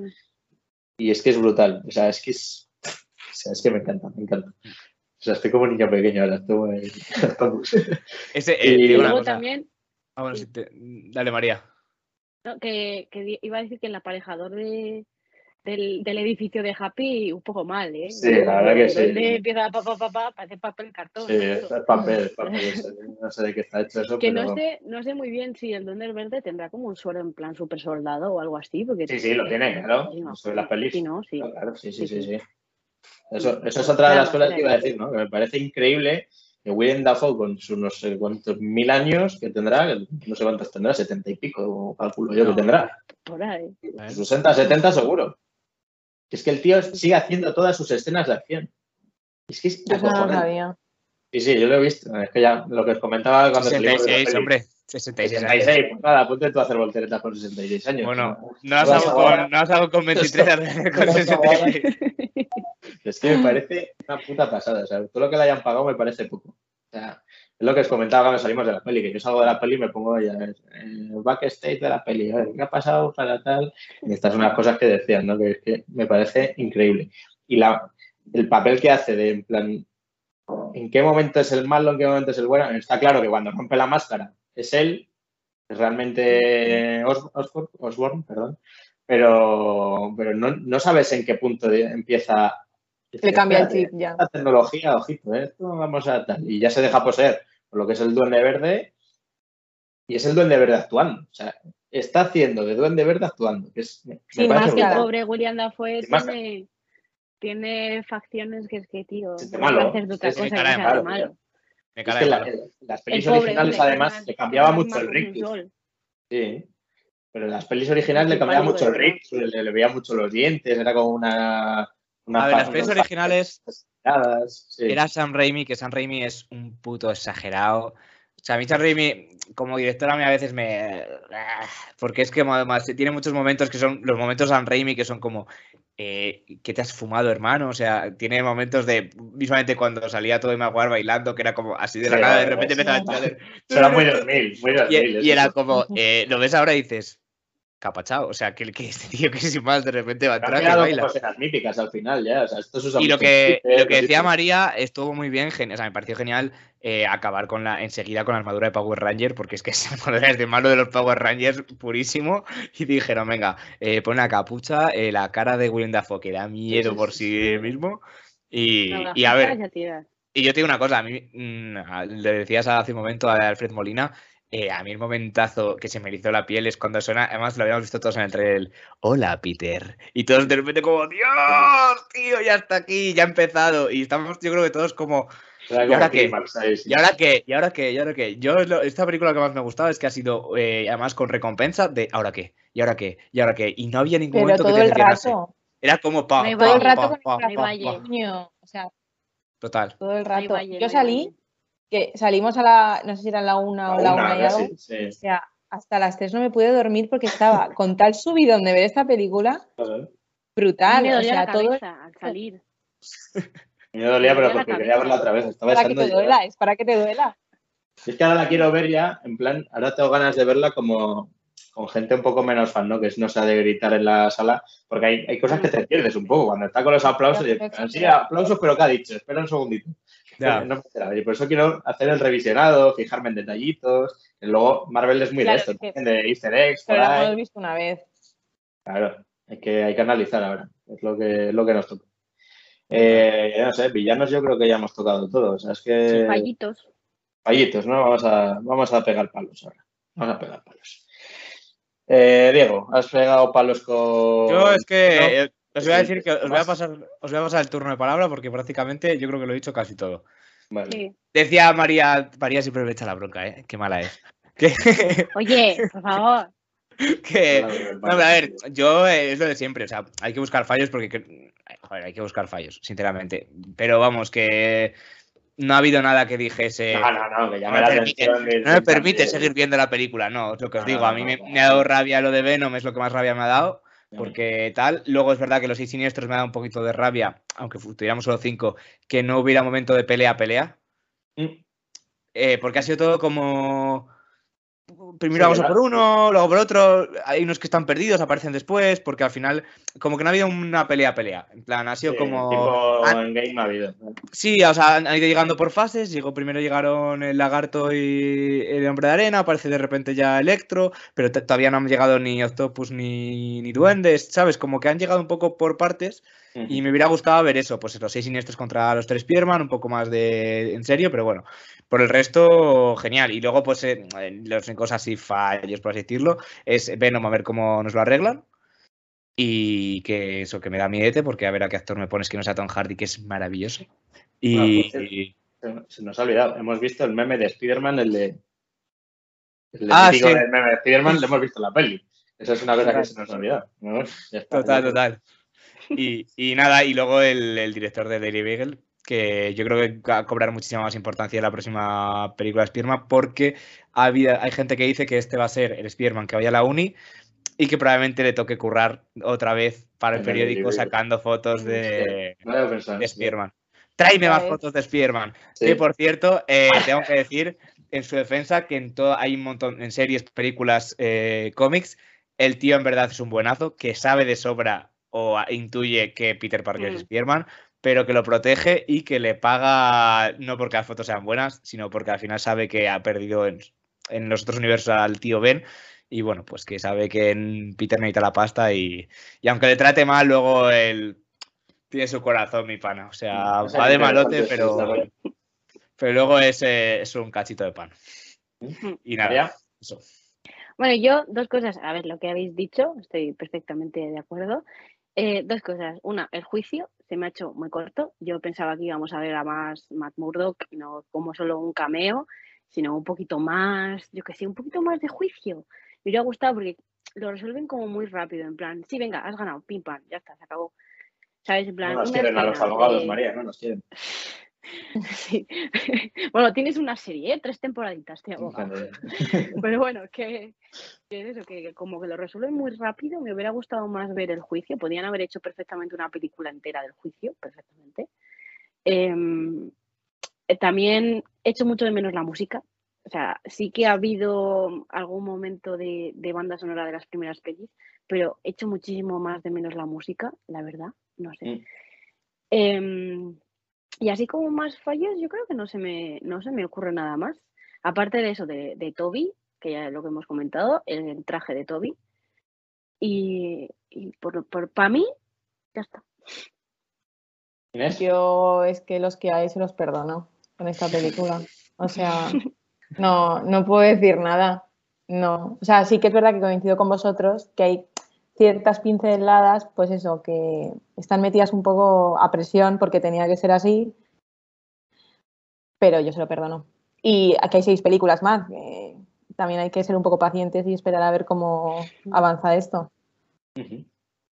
A: Y es que es brutal, o sea, es que es, o sea, es que me encanta, me encanta. O sea, estoy como un niño pequeño ahora, estoy muy... [laughs]
B: Ese, eh,
A: Y
C: Luego
B: cosa.
C: también,
B: Ah, bueno, sí, te- Dale, María.
C: ¿no? que, iba a decir que el aparejador de, del, del edificio de Happy un poco mal, ¿eh?
A: Sí, la verdad que sí.
C: Donde empieza pa, pa, pa, pa, parece papel cartón.
A: Sí, es papel, es papel, no sé de qué está hecho eso,
C: Que
A: pero...
C: no sé, no sé muy bien si el Duende Verde tendrá como un suero en plan super soldado o algo así. Porque
A: Sí, sí, lo tiene, claro,
C: no,
A: de las pelis.
C: Sí, no, sí.
A: Claro, sí, sí, sí,
C: Sí.
A: Eso, eso es otra de las
C: Claro,
A: cosas que iba a decir, ¿no? Que me parece increíble que William Dafoe con sus no sé cuántos mil años que tendrá, no sé cuántos tendrá, setenta y pico, calculo yo
B: No.
A: que tendrá.
C: Por ahí.
B: A ver.
A: 60, 70 seguro. Es que el tío sigue haciendo todas sus escenas de acción. Es que es acojonante. Sí, sí, yo lo he visto. Es que ya lo que os comentaba cuando salimos de la
B: 66,
A: peli.
B: hombre. 66 años.
A: 66, pues nada, ponte tú a hacer volteretas con 66 años.
B: Bueno,
A: ¿no?
B: has
A: ahora. [laughs]
B: con, no has algo con 23 con
A: Vas
B: 66.
A: Es que me parece una puta pasada. O sea, todo lo que le hayan pagado me parece poco. O sea, es lo que os comentaba cuando salimos de la peli, que yo salgo de la peli y me pongo ya el backstage de la peli, a ver, ¿qué ha pasado para tal? Y estas son las cosas que decían, ¿no? Que es que me parece increíble. Y la, el papel que hace de, en plan, ¿en qué momento es el malo, en qué momento es el bueno? Está claro que cuando rompe la máscara es él, es realmente Os- Osborn, Osborn, perdón, pero, pero no, no sabes en qué punto de- empieza.
D: Le cambia el chip ya.
A: la tecnología, ojito, ¿eh? esto vamos a tal. Y ya se deja poseer por lo que es el Duende Verde. Y es el Duende Verde actuando. O sea, está haciendo de Duende Verde actuando. Que es, me
C: Es que el pobre William Dafoe tiene, tiene facciones que es que, tío,
A: malo.
C: hacer de otra
A: Sí,
C: cosa
A: sí,
C: que
B: cara de
C: sea
A: malo,
C: malo.
B: Me
A: Es que la- el- las
C: El
A: pelis
C: pobre
A: originales,
C: hombre,
A: además, le cambiaba mucho
C: más
A: el
C: sol.
A: Sí. Pero en las pelis originales le cambiaba mucho el rictus, le, le veía mucho los dientes, era como una. una
B: A ver, las pelis originales
A: sí.
B: era Sam Raimi, que Sam Raimi es un puto exagerado. O sea, a mí Sam Raimi, como directora, a mí a veces me... ah, Porque es que además tiene muchos momentos que son los momentos Sam Raimi que son como... Eh, ¿Qué te has fumado, hermano? O sea, tiene momentos de... Visualmente cuando salía todo Maguire bailando, que era como así de la
A: Sí,
B: nada, de repente
A: sí.
B: empezaba a.
A: Eso era muy [laughs] 2000, muy 2000.
B: Y, y era como... [laughs] eh, lo ves ahora y dices... Capachao, o sea, que, que [laughs] este tío que sin más de repente va
A: Han
B: atrás y baila.
A: míticas al final ya. O sea, esto usa
B: Y lo que, lo que decía. María estuvo muy bien, gen- o sea, me pareció genial eh, acabar con la enseguida con la armadura de Power Ranger, porque es que [laughs] esa armadura es de malo de los Power Rangers purísimo. Y dijeron, venga, eh, pon la capucha, eh, la cara de Willem Dafoe, que da miedo
A: sí,
B: por
A: sí,
B: sí mismo. Y,
C: No,
B: y a ver, y yo te digo una cosa, a mí, mm, a- le decías hace un momento a Alfred Molina, eh, a mí el momentazo que se me erizó la piel es cuando suena, además lo habíamos visto todos en el trailer, hola Peter, y todos de repente como, Dios, tío, ya está aquí, ya ha empezado, y estamos yo creo que todos como, ¿Y ahora qué? ¿y ahora qué? ¿Y ahora qué? ¿Y ahora qué? Yo, esta película que más me ha gustado es que ha sido, eh, además con recompensa de, ¿ahora qué? ¿Y ahora qué? ¿Y ahora qué? Y no había ningún
D: Pero
B: momento que
D: todo
B: te
D: el rato.
B: Era como pa, pa, pa, pa, pa,
C: valle.
B: pa.
D: Coño, O sea,
B: Total.
D: todo el rato. Yo salí. Que salimos a la, no sé si era la una o la
A: Una,
D: una y algo.
A: sí.
D: O sea, hasta las tres no me pude dormir porque estaba [laughs] con tal subidón de ver esta película brutal.
C: me
D: O
C: dolía
D: sea,
C: la
D: todo
C: cabeza al salir. [laughs]
A: Me dolía, pero
C: la
A: porque quería verla otra vez. Estaba
D: para que te
A: ya.
D: duela, es para que te duela.
A: Es que ahora la quiero ver ya, en plan, ahora tengo ganas de verla como con gente un poco menos fan, ¿no? Que no sea de gritar en la sala, porque hay, hay cosas que te pierdes un poco. Cuando está con los aplausos, y sí, aplausos, pero ¿qué ha dicho? Espera un segundito.
B: Ya.
A: No enterado. Y por eso quiero hacer el revisionado, fijarme en detallitos. Y luego Marvel es muy
D: Claro,
A: de esto,
D: es que-
A: también de easter eggs, por
D: Pero
A: ahí.
D: hemos visto una vez.
A: Claro, hay que, hay que analizar ahora. Es lo que, es lo que nos toca. Eh, no sé, villanos yo creo que ya hemos tocado todo. O sea, es que...
C: Fallitos.
A: Fallitos, ¿no? Vamos a, vamos a pegar palos ahora. Vamos a pegar palos. Eh, Diego, has pegado palos con.
B: Yo es que
A: ¿no?
B: Os voy a decir que os voy a pasar, os voy a pasar el turno de palabra porque prácticamente yo creo que lo he dicho casi todo.
A: Vale.
C: Sí.
B: Decía María, María siempre me echa la bronca, ¿eh? Qué mala es. [laughs] Que,
C: Oye, por favor. [laughs]
B: que- no, a ver, yo eh, es lo de siempre, o sea, hay que buscar fallos porque, que- joder, hay que buscar fallos, sinceramente. Pero vamos, que no ha habido nada que dijese,
A: No, no, no, que
B: no
A: llame
B: me
A: la
B: permite, no me permite seguir viendo la película, no, es lo que os
A: No,
B: digo,
A: no,
B: a mí
A: no,
B: me,
A: no,
B: me ha dado
A: no.
B: rabia lo de Venom, es lo que más rabia me ha dado, Porque tal, luego es verdad que los seis siniestros me da un poquito de rabia, aunque tuviéramos solo cinco, que no hubiera momento de pelea-pelea. Mm. Eh, porque ha sido todo como primero vamos a por uno, luego por otro, hay unos que están perdidos, aparecen después, porque al final, como que no ha habido una pelea-pelea. En plan, ha sido como.
A: en game ha habido.
B: Sí, o sea, han ido llegando por fases. Llegó, primero llegaron el lagarto y el hombre de arena, aparece de repente ya Electro, pero todavía no han llegado ni Octopus ni, ni Duendes, ¿sabes? Como que han llegado un poco por partes. Y me hubiera gustado ver eso, pues los seis siniestros contra los tres Pierman, un poco más de en serio, pero bueno, por el resto, genial. Y luego, pues eh, los cosas así fallos, por así decirlo, es Venom a ver cómo nos lo arreglan. Y que eso que me da miedo, porque a ver a qué actor me pones que no sea Tom Hardy, que es maravilloso. Y.
A: se nos ha olvidado, hemos visto el meme de Spider-Man, el de. El ah, sí. del meme de Spider-Man, lo hemos visto en la peli. Esa es una cosa que se nos ha olvidado.
B: total, total. Y, nada, y luego el, director de Daily Beagle, que yo creo que va a cobrar muchísima más importancia en la próxima película de Spearman, porque hay gente que dice que este va a ser el Spearman que vaya a la uni y que probablemente le toque currar otra vez para el periódico sacando fotos de, de Spearman. Tráeme más fotos de Spearman. Que por cierto, eh, tengo que decir en su defensa que en todo hay un montón en series, películas, eh, cómics. El tío en verdad es un buenazo que sabe de sobra o intuye que Peter Parker es mm. Spiderman, pero que lo protege y que le paga no porque las fotos sean buenas, sino porque al final sabe que ha perdido en, los otros universos al tío Ben. Y bueno, pues que sabe que en Peter necesita la pasta y, aunque le trate mal, luego él tiene su corazón, mi pana. O sea, va de malote, pero, pero luego es, es un cachito de pan. Y nada, eso.
C: Bueno, yo dos cosas. A ver, lo que habéis dicho, estoy perfectamente de acuerdo. Eh, dos cosas. Una, el juicio se me ha hecho muy corto. Yo pensaba que íbamos a ver a más Matt Murdock, no como solo un cameo, sino un poquito más, yo que sé, un poquito más de juicio. Me hubiera gustado porque lo resuelven como muy rápido, en plan, sí, venga, has ganado, pim pam, ya está, se acabó. ¿Sabes? En plan,
A: no nos quieren a los abogados, María, no nos quieren. [laughs] [laughs]
C: Sí. Bueno, tienes una serie, ¿eh? tres temporaditas, te Pero bueno, que, que, eso, que como que lo resuelven muy rápido, me hubiera gustado más ver el juicio. Podían haber hecho perfectamente una película entera del juicio, perfectamente. Em, eh, también he hecho mucho de menos la música. O sea, sí que ha habido algún momento de, de banda sonora de las primeras pelis, pero he hecho muchísimo más de menos la música, la verdad, no sé. Mm. Em, y así como más fallos, yo creo que no se me, no se me ocurre nada más. Aparte de eso, de, de Toby, que ya es lo que hemos comentado, el, traje de Toby. Y, por, por para mí, ya está.
D: Yo es que los que hay se los perdono con esta película. O sea, [laughs] no, no puedo decir nada. No. O sea, sí que es verdad que coincido con vosotros que hay ciertas pinceladas, pues eso, que están metidas un poco a presión porque tenía que ser así, pero yo se lo perdono. Y aquí hay seis películas más, también hay que ser un poco pacientes y esperar a ver cómo avanza esto.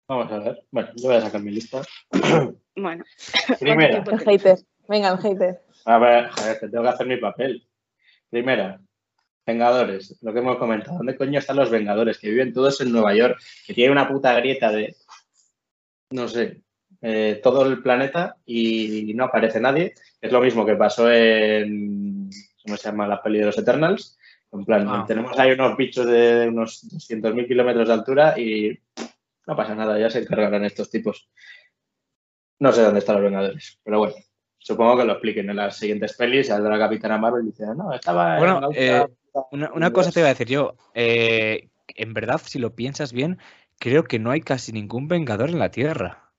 A: Vamos a ver. Bueno, yo voy a sacar mi lista. [coughs]
C: Bueno. [coughs]
A: Primera.
D: El hater. Venga, el hater.
A: A ver, joder, tengo que hacer mi papel. Primera, Vengadores, lo que hemos comentado. ¿Dónde coño están los Vengadores? Que viven todos en Nueva York, que tiene una puta grieta de, no sé, eh, todo el planeta y no aparece nadie. Es lo mismo que pasó en, ¿cómo se llama la peli de los Eternals? En plan, ah. tenemos ahí unos bichos de unos 200.000 kilómetros de altura y no pasa nada, ya se encargarán estos tipos. No sé dónde están los Vengadores, pero bueno. Supongo que lo expliquen en las siguientes pelis. de la Capitana Marvel y dice, no, estaba.
B: Bueno, una, cosa te iba a decir yo. Eh, en verdad, si lo piensas bien, creo que no hay casi ningún Vengador en la Tierra.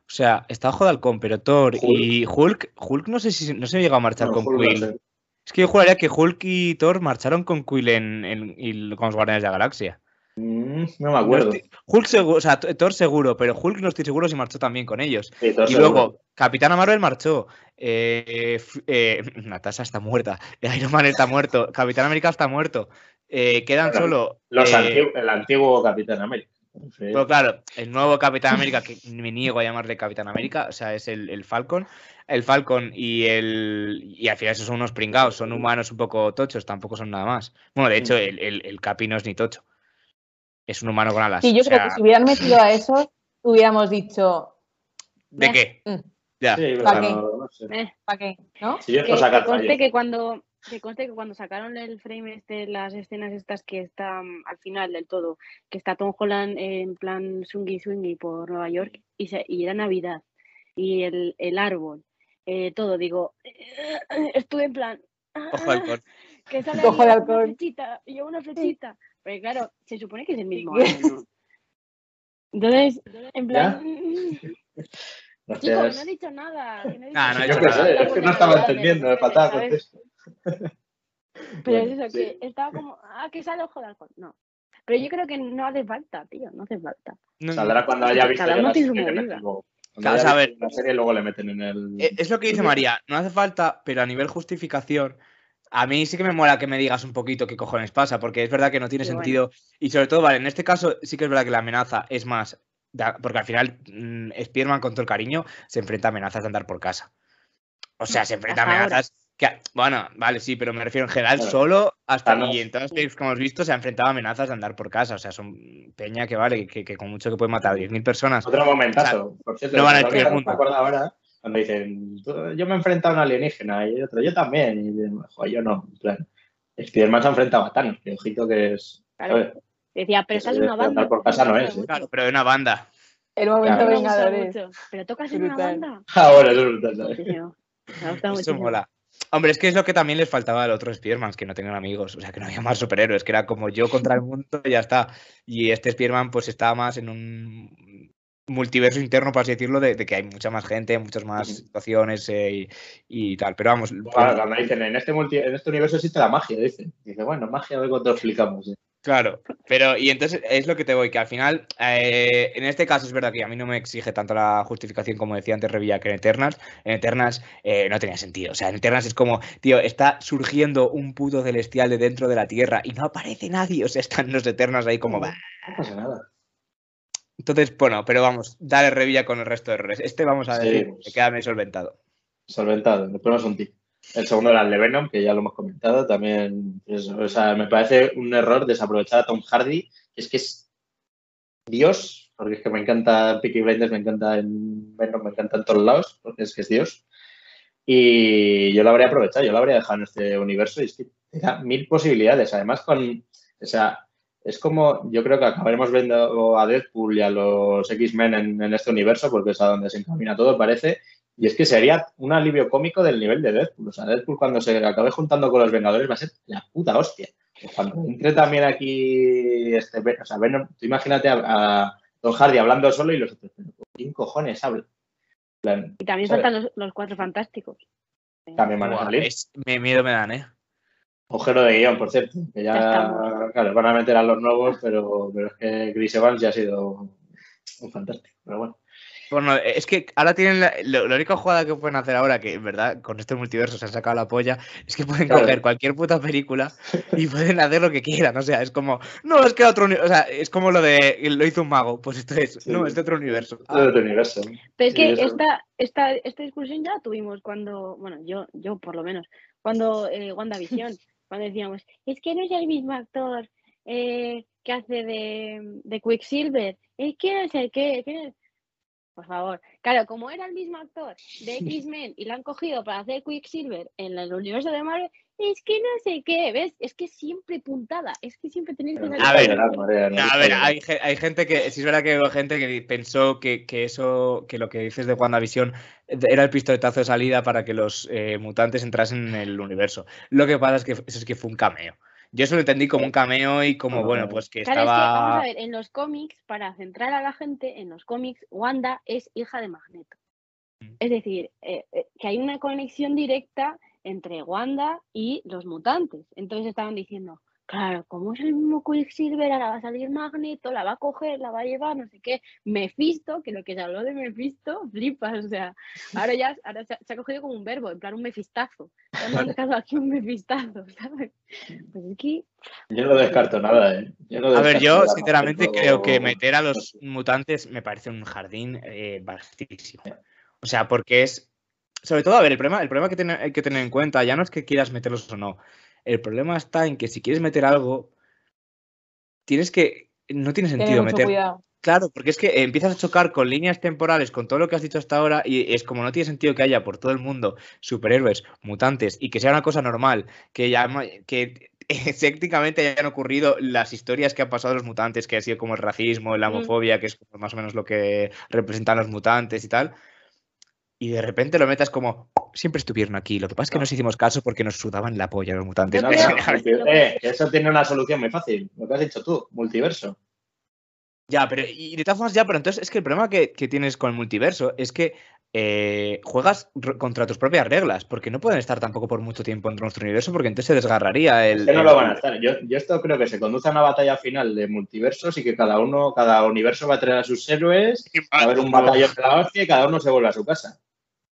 B: O sea, está de Halcón, pero Thor y Hulk, Hulk no sé si no se llegado a marchar con Quill. es que yo juraría que Hulk y Thor marcharon con Quill en, con los Guardianes de la Galaxia.
A: Mm, no me acuerdo.
B: Hulk seguro, o sea, Thor seguro, pero Hulk no estoy seguro si marchó también con ellos. y luego, Capitana Marvel marchó. Eh, eh, Natasha está muerta. [laughs] Iron Man está muerto. Capitán América está muerto. Eh, quedan solo.
A: Los el antiguo Capitán América.
B: Pero claro, el nuevo Capitán América, que me niego a llamarle Capitán América, o sea, es el, Falcon. El Falcon y el. Y al final esos son unos pringados, son humanos un poco tochos, tampoco son nada más. Bueno, de hecho, el, el, el Capi no es ni tocho. Es un humano con alas.
D: Sí, yo
B: o
D: creo que si hubieran metido a esos, hubiéramos dicho,
B: ¿De
D: "Meh,
B: qué?
D: mm,
B: Ya.
A: Sí,
D: ¿Para qué?
A: no, no sé.
C: Eh,
D: ¿para qué? ¿No?
A: Si
C: que, que conste que cuando que conste que cuando sacaron el frame este, las escenas estas que están al final del todo, que está Tom Holland en plan swingy swingy por Nueva York y, se- y era Navidad y el, el árbol, eh, todo, digo, estuve en plan,
B: Ojo al cor.
C: que sale
D: Ojo
C: una flechita y yo una flechita, pero claro, se supone que es el mismo [laughs] año, ¿no? Entonces, en plan,
A: No sé,
C: chicos,
A: es-
C: no he dicho nada. no he
B: Ah, no
A: yo
C: nada,
A: sé, es que no estaba entendiendo, me faltaba contexto. [laughs]
C: Pero
A: Bueno,
C: es eso,
A: sí.
C: que estaba como, ah, que sale ojo de halcón. No. Pero yo creo que no hace falta, tío, no hace falta.
B: No,
A: Saldrá cuando haya visto
C: Cada uno
A: la
C: tiene su movida.
B: Claro, a ver.
A: la serie, luego le meten en el...
B: Eh, Es lo que dice María, no hace falta, pero a nivel justificación, a mí sí que me mola que me digas un poquito qué cojones pasa, porque es verdad que no tiene
C: Sí, bueno.
B: sentido. Y sobre todo, vale, en este caso sí que es verdad que la amenaza es más, porque al final mm, Spearman, con todo el cariño, se enfrenta a amenazas de andar por casa. O sea, se enfrenta a amenazas que, bueno, vale, sí, pero me refiero en general
A: Claro.
B: solo hasta y en todas las que hemos visto se ha enfrentado a amenazas de andar por casa. O sea, son peña que vale, que, que con mucho que puede matar a 10.000 personas.
A: Otro momentazo, por cierto.
B: no van a
A: acuerdo ahora cuando dicen, "Tú- yo me he enfrentado a un alienígena y otro, yo también. Y dicen, "Joder, yo no. En plan, Spiderman se ha enfrentado a Thanos, que ojito que es...
C: Claro.
A: ¿sabes?
C: Decía, pero en
A: de
C: una
A: andar
C: banda.
A: por casa no es, ¿eh?
B: Claro, pero de una banda.
D: El momento
A: Claro.
D: Vengadores.
C: mucho. Pero tocas en una banda.
A: Ah, bueno, eso es brutal.
C: Gusta
B: Eso mola. Hombre, es que es lo que también les faltaba al otro Spider-Man, que no tengan amigos, o sea, que no había más superhéroes, que era como yo contra el mundo y ya está. Y este Spider-Man pues estaba más en un multiverso interno, por así decirlo, de, de que hay mucha más gente, muchas más situaciones eh, y, y tal. Pero vamos,
A: Claro, cuando dicen, en este, multi- en este universo existe la magia, dicen. Dice, bueno, magia, a ver cuánto explicamos. ¿eh?
B: Claro, pero y entonces es lo que te voy, que al final, eh, en este caso es verdad que a mí no me exige tanto la justificación como decía antes Revilla que en Eternals. En Eternals eh, no tenía sentido. O sea, en Eternals es como, tío, está surgiendo un puto celestial de dentro de la Tierra y no aparece nadie. O sea, están los Eternals ahí como.
A: No pasa nada.
B: Entonces, bueno, pero vamos, dale Revilla con el resto de errores. Este vamos a decir, que queda medio solventado.
A: Solventado. Le ponemos un tip. El segundo era el de Venom, que ya lo hemos comentado. También, es- o sea, me parece un error desaprovechar a Tom Hardy. Es que es Dios, porque es que me encanta Peaky Blinders, me encanta en Venom, me encanta en todos lados, porque es que es Dios. Y yo lo habría aprovechado, yo lo habría dejado en este universo y es que te da mil posibilidades. Además, con, o sea, es como, yo creo que acabaremos viendo a Deadpool y a los X-Men en, en este universo, porque es a donde se encamina todo, parece. Y es que sería un alivio cómico del nivel de Deadpool. O sea, Deadpool cuando se acabe juntando con los Vengadores va a ser la puta hostia. Cuando entre también aquí, este, o sea, Venom, tú imagínate a, a Tom Hardy hablando solo y los otros, pero ¿quién cojones habla? Plan,
C: Y también
A: ¿sabes?
C: faltan los, los cuatro fantásticos.
A: También van a salir.
B: es- me miedo me dan, ¿eh?
A: Agujero de guion, por cierto. Que ya,
C: Ya
A: claro, van a meter a los nuevos, pero, pero es que Chris Evans ya ha sido un fantástico. Pero bueno.
B: Bueno, es que ahora tienen la, lo- la única jugada que pueden hacer ahora, que en verdad con este multiverso se han sacado la polla, es que pueden
A: Claro.
B: coger cualquier puta película y pueden hacer lo que quieran. O sea, es como, no, es que otro o sea, es como lo de lo hizo un mago, pues esto es,
A: Sí.
B: no, es de otro universo.
A: Es de otro universo.
C: Pero es
A: Sí,
C: que
A: eso.
C: esta, esta, esta discusión ya la tuvimos cuando, bueno, yo, yo por lo menos, cuando eh, WandaVision, cuando decíamos, es que no es el mismo actor eh, que hace de, de Quicksilver, es que no sé qué, que Por favor, claro, como era el mismo actor de X-Men y lo han cogido para hacer Quicksilver en el universo de Marvel, es que no sé qué, ¿ves? Es que siempre puntada, es que siempre tenéis que
B: A ver, a ver, hay, hay gente que, sí es verdad que hubo gente que pensó que, que eso, que lo que dices de WandaVision era el pistoletazo de salida para que los eh, mutantes entrasen en el universo. Lo que pasa es que eso es que fue un cameo. Yo eso lo entendí como un cameo y como, bueno, pues que
C: Claro, es que vamos a
B: estaba...
C: ver, en los cómics, para centrar a la gente, en los cómics, Wanda es hija de Magneto.
B: Mm.
C: Es decir, eh, eh, que hay una conexión directa entre Wanda y los mutantes. Entonces estaban diciendo, claro, como es el mismo Quicksilver, ahora va a salir Magneto, la va a coger, la va a llevar, no sé qué. Mephisto, que lo que se habló de Mephisto, flipas, o sea, ahora ya ahora se, ha, se ha cogido como un verbo, en plan un mefistazo. Se han sacado aquí un mefistazo, [laughs] ¿sabes? Pues
A: Yo no descarto nada, ¿eh? Yo no
B: A ver, yo
A: nada,
B: sinceramente creo que meter a los mutantes me parece un jardín eh, vastísimo. O sea, porque es. Sobre todo, a ver, el problema, el problema que tiene- hay que tener en cuenta ya no es que quieras meterlos o no. El problema está en que si quieres meter algo, tienes que no tiene sentido meter.
D: cuidado.
B: Claro, porque es que empiezas a chocar con líneas temporales, con todo lo que has dicho hasta ahora, y es como no tiene sentido que haya por todo el mundo superhéroes, mutantes, y que sea una cosa normal, que ya que [laughs] técnicamente hayan ocurrido las historias que han pasado los mutantes, que ha sido como el racismo, la homofobia, que es más o menos lo que representan los mutantes y tal. Y de repente lo metas como, siempre estuvieron aquí. Lo que pasa es que
A: No.
B: nos hicimos caso porque nos sudaban la polla los mutantes.
A: No, [laughs] no, eh, eso tiene una solución muy fácil. Lo que has dicho tú, multiverso.
B: Ya, pero y de todas formas, ya, pero entonces es que el problema que, que tienes con el multiverso es que eh, juegas contra tus propias reglas, porque no pueden estar tampoco por mucho tiempo en nuestro universo, porque entonces se desgarraría el.
A: Es que no
B: el-
A: lo van a estar. Yo, yo esto creo que se conduce a una batalla final de multiversos y que cada uno, cada universo va a traer a sus héroes, va a haber un batallón de la hostia y cada uno se vuelve a su casa.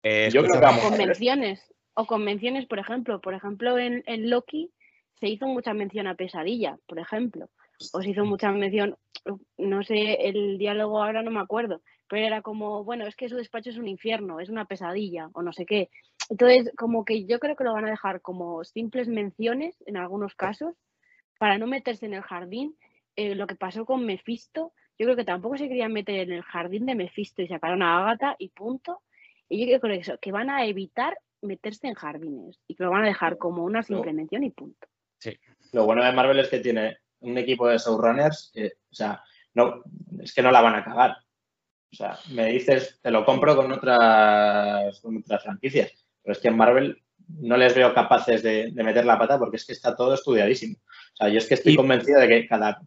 B: Eh,
A: Yo creo
B: escucha,
A: que vamos a ver.
C: convenciones. O convenciones, por ejemplo. Por ejemplo, en, en Loki se hizo mucha mención a Pesadilla, por ejemplo. O se hizo mucha mención, no sé, el diálogo ahora no me acuerdo, pero era como, bueno, es que su despacho es un infierno, es una pesadilla, o no sé qué. Entonces, como que yo creo que lo van a dejar como simples menciones en algunos casos, para no meterse en el jardín. Eh, lo que pasó con Mephisto, yo creo que tampoco se querían meter en el jardín de Mephisto y sacaron a Agatha y punto. Y yo creo que eso, que van a evitar meterse en jardines y que lo van a dejar como una simple mención y punto.
A: Lo bueno de Marvel es que tiene un equipo de showrunners que, o sea, no, es que no la van a cagar. O sea, me dices, te lo compro con otras, con otras franquicias, pero es que en Marvel no les veo capaces de, de meter la pata porque es que está todo estudiadísimo. O sea, yo es que estoy
B: Y-
A: convencido de que cada,